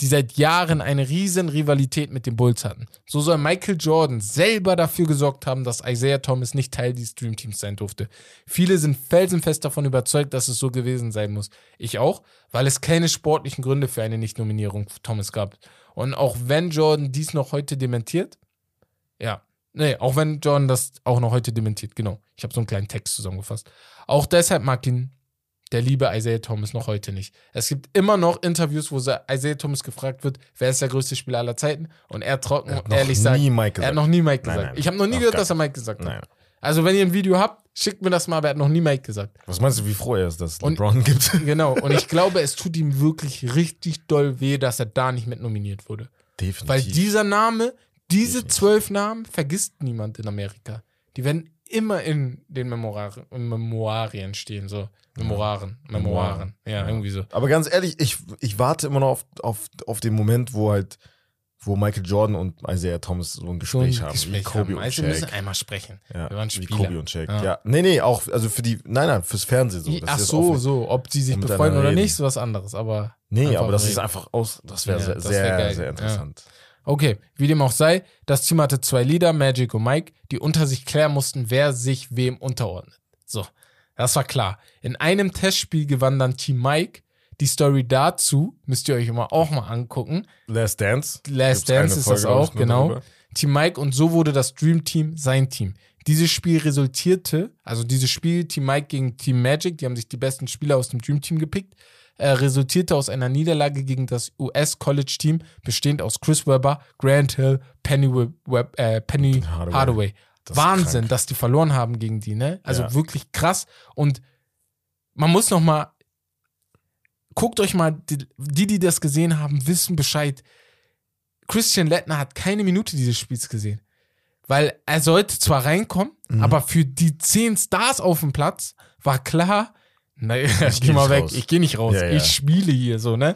Speaker 2: die seit Jahren eine riesen Rivalität mit den Bulls hatten. So soll Michael Jordan selber dafür gesorgt haben, dass Isaiah Thomas nicht Teil dieses Dream Teams sein durfte. Viele sind felsenfest davon überzeugt, dass es so gewesen sein muss. Ich auch, weil es keine sportlichen Gründe für eine Nicht-Nominierung Thomas gab. Und auch wenn Jordan dies noch heute dementiert, ja, nee, auch wenn Jordan das auch noch heute dementiert, genau. Ich habe so einen kleinen Text zusammengefasst. Auch deshalb mag ihn der liebe Isaiah Thomas noch heute nicht. Es gibt immer noch Interviews, wo Isaiah Thomas gefragt wird, wer ist der größte Spieler aller Zeiten? Und er trocken
Speaker 1: Er hat
Speaker 2: und
Speaker 1: noch
Speaker 2: ehrlich
Speaker 1: nie
Speaker 2: sagt,
Speaker 1: Mike
Speaker 2: er hat noch nie Mike
Speaker 1: Nein,
Speaker 2: gesagt.
Speaker 1: nein.
Speaker 2: ich habe noch nie gehört, dass er Mike gesagt hat.
Speaker 1: Nein.
Speaker 2: Also wenn ihr ein Video habt, schickt mir das mal, aber er hat noch nie Mike gesagt.
Speaker 1: Was meinst du, wie froh er ist, dass es
Speaker 2: Und-
Speaker 1: LeBron gibt?
Speaker 2: Genau. Und ich glaube, es tut ihm wirklich richtig doll weh, dass er da nicht mit nominiert wurde.
Speaker 1: Definitiv.
Speaker 2: Weil dieser Name, diese
Speaker 1: Definitiv.
Speaker 2: zwölf Namen vergisst niemand in Amerika. Die werden immer in den Memoiren, in Memoirien stehen, so. Memoiren, Memoiren. Ja,
Speaker 1: Ja.
Speaker 2: irgendwie so.
Speaker 1: Aber ganz ehrlich, ich, ich warte immer noch auf, auf, auf den Moment, wo halt, wo Michael Jordan und Isaiah Thomas so ein
Speaker 2: So ein
Speaker 1: Gespräch haben.
Speaker 2: Gespräch
Speaker 1: wie Kobe
Speaker 2: haben.
Speaker 1: und
Speaker 2: Also wir müssen
Speaker 1: Shaq.
Speaker 2: einmal sprechen.
Speaker 1: Ja,
Speaker 2: wir waren
Speaker 1: wie
Speaker 2: Spieler.
Speaker 1: Kobe und Shaq.
Speaker 2: Ja.
Speaker 1: Ja. Nee, nee, auch, also für die, nein, nein, fürs Fernsehen so.
Speaker 2: Ach so, so. Ob sie sich
Speaker 1: miteinander
Speaker 2: oder
Speaker 1: reden.
Speaker 2: nicht, ist was anderes. Aber
Speaker 1: Nee, aber das
Speaker 2: reden.
Speaker 1: ist einfach aus, das wäre
Speaker 2: Ja,
Speaker 1: sehr,
Speaker 2: das wär
Speaker 1: sehr, sehr interessant.
Speaker 2: Okay, wie dem auch sei, das Team hatte zwei Leader, Magic und Mike, die unter sich klären mussten, wer sich wem unterordnet. So, das war klar. In einem Testspiel gewann dann Team Mike. Die Story dazu müsst ihr euch immer auch mal angucken.
Speaker 1: Last Dance.
Speaker 2: Last
Speaker 1: Gibt's
Speaker 2: Dance ist das
Speaker 1: Folge, ich,
Speaker 2: auch, genau.
Speaker 1: darüber.
Speaker 2: Team Mike und so wurde das Dream Team sein Team. Dieses Spiel resultierte, also dieses Spiel Team Mike gegen Team Magic, die haben sich die besten Spieler aus dem Dream Team gepickt, äh, resultierte aus einer Niederlage gegen das US College Team, bestehend aus Chris Webber, Grant Hill, Penny, Web, äh, Penny
Speaker 1: Hardaway.
Speaker 2: Hardaway.
Speaker 1: Das
Speaker 2: Wahnsinn,
Speaker 1: krank.
Speaker 2: dass die verloren haben gegen die, ne? Also
Speaker 1: Ja.
Speaker 2: wirklich krass. Und man muss noch mal guckt euch mal, die, die, die das gesehen haben, wissen Bescheid. Christian Lettner hat keine Minute dieses Spiels gesehen. Weil er sollte zwar reinkommen,
Speaker 1: Mhm.
Speaker 2: aber für die zehn Stars auf dem Platz war klar, naja, ich
Speaker 1: geh
Speaker 2: mal weg,
Speaker 1: raus.
Speaker 2: ich gehe nicht raus,
Speaker 1: Ja, ja.
Speaker 2: ich spiele hier so, ne?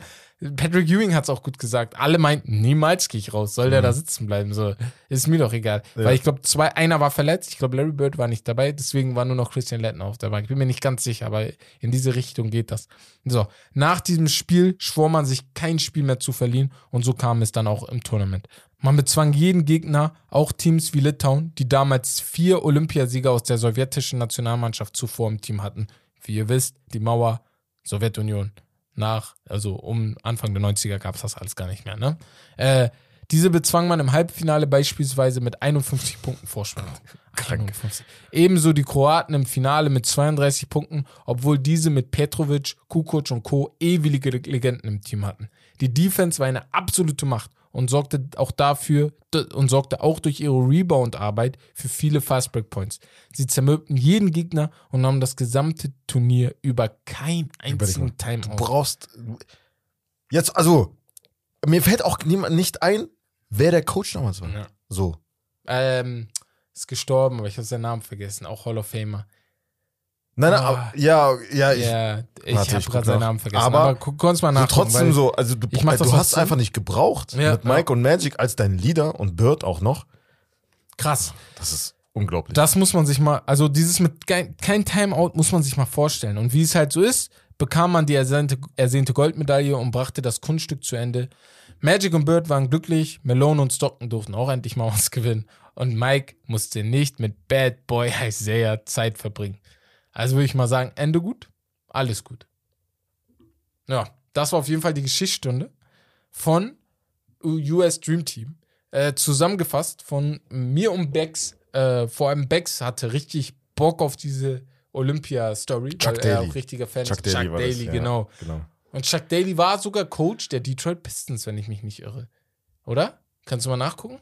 Speaker 2: Patrick Ewing hat es auch gut gesagt. Alle meinten, niemals gehe ich raus. Soll der
Speaker 1: Mhm.
Speaker 2: da sitzen bleiben? So, ist mir doch egal.
Speaker 1: Ja.
Speaker 2: Weil ich glaube, zwei, einer war verletzt. Ich glaube, Larry Bird war nicht dabei. Deswegen war nur noch Christian Lettner auf der Bank. Ich bin mir nicht ganz sicher, aber in diese Richtung geht das. So, nach diesem Spiel schwor man sich kein Spiel mehr zu verlieren und so kam es dann auch im Tournament. Man bezwang jeden Gegner, auch Teams wie Litauen, die damals vier Olympiasieger aus der sowjetischen Nationalmannschaft zuvor im Team hatten. Wie ihr wisst, die Mauer, Sowjetunion, nach, also um Anfang der 90er gab es das alles gar nicht mehr. Ne? Äh, diese bezwang man im Halbfinale beispielsweise mit 51 Punkten Vorsprung. 51. Ebenso die Kroaten im Finale mit 32 Punkten, obwohl diese mit Petrovic, Kukoc und Co. ewige Legenden im Team hatten. Die Defense war eine absolute Macht und sorgte auch dafür und sorgte auch durch ihre Rebound-Arbeit für viele Fast Break Points. Sie zermürbten jeden Gegner und nahmen das gesamte Turnier über kein einzigen
Speaker 1: Du
Speaker 2: Timeout.
Speaker 1: brauchst. Jetzt, also, mir fällt auch niemand nicht ein, wer der Coach damals war.
Speaker 2: Ja.
Speaker 1: So.
Speaker 2: Ähm, ist gestorben, aber ich habe seinen Namen vergessen. Auch Hall of Famer.
Speaker 1: Nein, nein,
Speaker 2: Ah.
Speaker 1: aber, ja, ja, ich.
Speaker 2: ja, ich habe
Speaker 1: guck
Speaker 2: gerade seinen
Speaker 1: nach.
Speaker 2: Namen vergessen.
Speaker 1: Aber
Speaker 2: Aber, gu kannst mal
Speaker 1: So
Speaker 2: nachgucken.
Speaker 1: trotzdem so, also du,
Speaker 2: ich mach das
Speaker 1: du hast
Speaker 2: trotzdem.
Speaker 1: einfach nicht gebraucht
Speaker 2: Ja,
Speaker 1: mit Mike und Magic als dein Leader und Bird auch noch.
Speaker 2: Krass.
Speaker 1: Das ist unglaublich.
Speaker 2: Das muss man sich mal, also dieses mit kein, kein Timeout muss man sich mal vorstellen. Und wie es halt so ist, bekam man die ersehnte, ersehnte Goldmedaille und brachte das Kunststück zu Ende Magic und Bird waren glücklich, Malone und Stockton durften auch endlich mal was gewinnen. Und Mike musste nicht mit Bad Boy Isaiah Zeit verbringen. Also würde ich mal sagen, Ende gut, alles gut. Ja, das war auf jeden Fall die Geschichtsstunde von US Dream Team. Äh, zusammengefasst von mir und Bex. Äh, vor allem Bex hatte richtig Bock auf diese Olympia-Story,
Speaker 1: Chuck
Speaker 2: weil er
Speaker 1: Daly.
Speaker 2: auch richtiger Fan
Speaker 1: Chuck
Speaker 2: ist.
Speaker 1: Daly
Speaker 2: Chuck Daly,
Speaker 1: das, ja,
Speaker 2: genau.
Speaker 1: genau.
Speaker 2: Und Chuck Daly war sogar Coach der Detroit Pistons, wenn ich mich nicht irre. Oder? Kannst du mal nachgucken?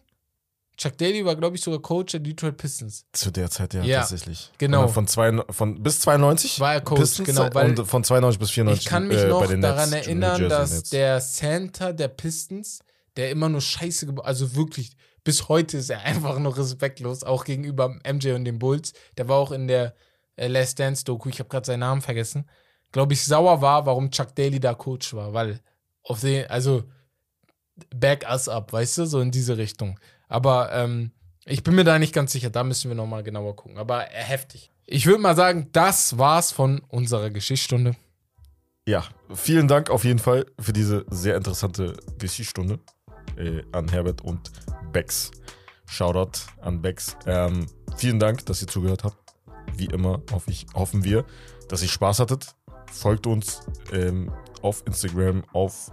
Speaker 2: Chuck Daly war, glaube ich, sogar Coach der Detroit Pistons.
Speaker 1: Zu der Zeit, ja,
Speaker 2: Ja,
Speaker 1: tatsächlich.
Speaker 2: genau.
Speaker 1: Von, zwei, von bis 92
Speaker 2: War er Coach,
Speaker 1: Pistons
Speaker 2: genau, weil
Speaker 1: und von 92 bis 94
Speaker 2: Ich kann mich
Speaker 1: äh,
Speaker 2: noch daran
Speaker 1: Nets,
Speaker 2: erinnern, dass
Speaker 1: Nets.
Speaker 2: der Center der Pistons, der immer nur Scheiße gebaut, also wirklich, bis heute ist er einfach nur respektlos, auch gegenüber MJ und den Bulls. Der war auch in der äh, Last Dance Doku, ich habe gerade seinen Namen vergessen, glaube ich, sauer war, warum Chuck Daly da Coach war, weil auf den, also back us up, weißt du, so in diese Richtung. Aber ähm, ich bin mir da nicht ganz sicher, da müssen wir nochmal genauer gucken. Aber äh, heftig. Ich würde mal sagen, das war's von unserer Geschichtsstunde.
Speaker 1: Ja, vielen Dank auf jeden Fall für diese sehr interessante Geschichtsstunde äh, an Herbert und Bex. Shoutout an Bex. Ähm, vielen Dank, dass ihr zugehört habt. Wie immer hoffe ich, hoffen wir, dass ihr Spaß hattet. Folgt uns ähm, auf Instagram, auf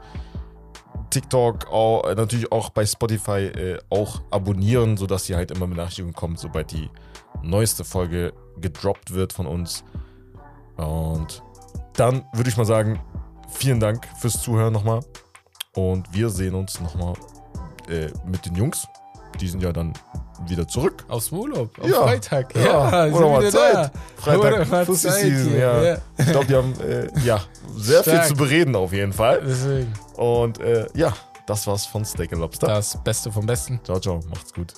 Speaker 1: TikTok, auch, äh, natürlich auch bei Spotify äh, auch abonnieren, sodass ihr halt immer Benachrichtigungen kommt, sobald die neueste Folge gedroppt wird von uns. Und dann würde ich mal sagen, vielen Dank fürs Zuhören nochmal. Und wir sehen uns nochmal äh, mit den Jungs. Die sind ja dann wieder zurück.
Speaker 2: Aus dem Urlaub, auf
Speaker 1: Ja.
Speaker 2: Freitag.
Speaker 1: Ja,
Speaker 2: sind
Speaker 1: oder mal Zeit.
Speaker 2: da.
Speaker 1: Freitag,
Speaker 2: mal Zeit
Speaker 1: Season, ja.
Speaker 2: ja.
Speaker 1: Ich glaube, die haben äh, ja, sehr
Speaker 2: Stark.
Speaker 1: viel zu bereden auf jeden Fall.
Speaker 2: Deswegen.
Speaker 1: Und äh, ja, das war's von Steak and Lobster.
Speaker 2: Das Beste vom Besten.
Speaker 1: Ciao, ciao, macht's gut.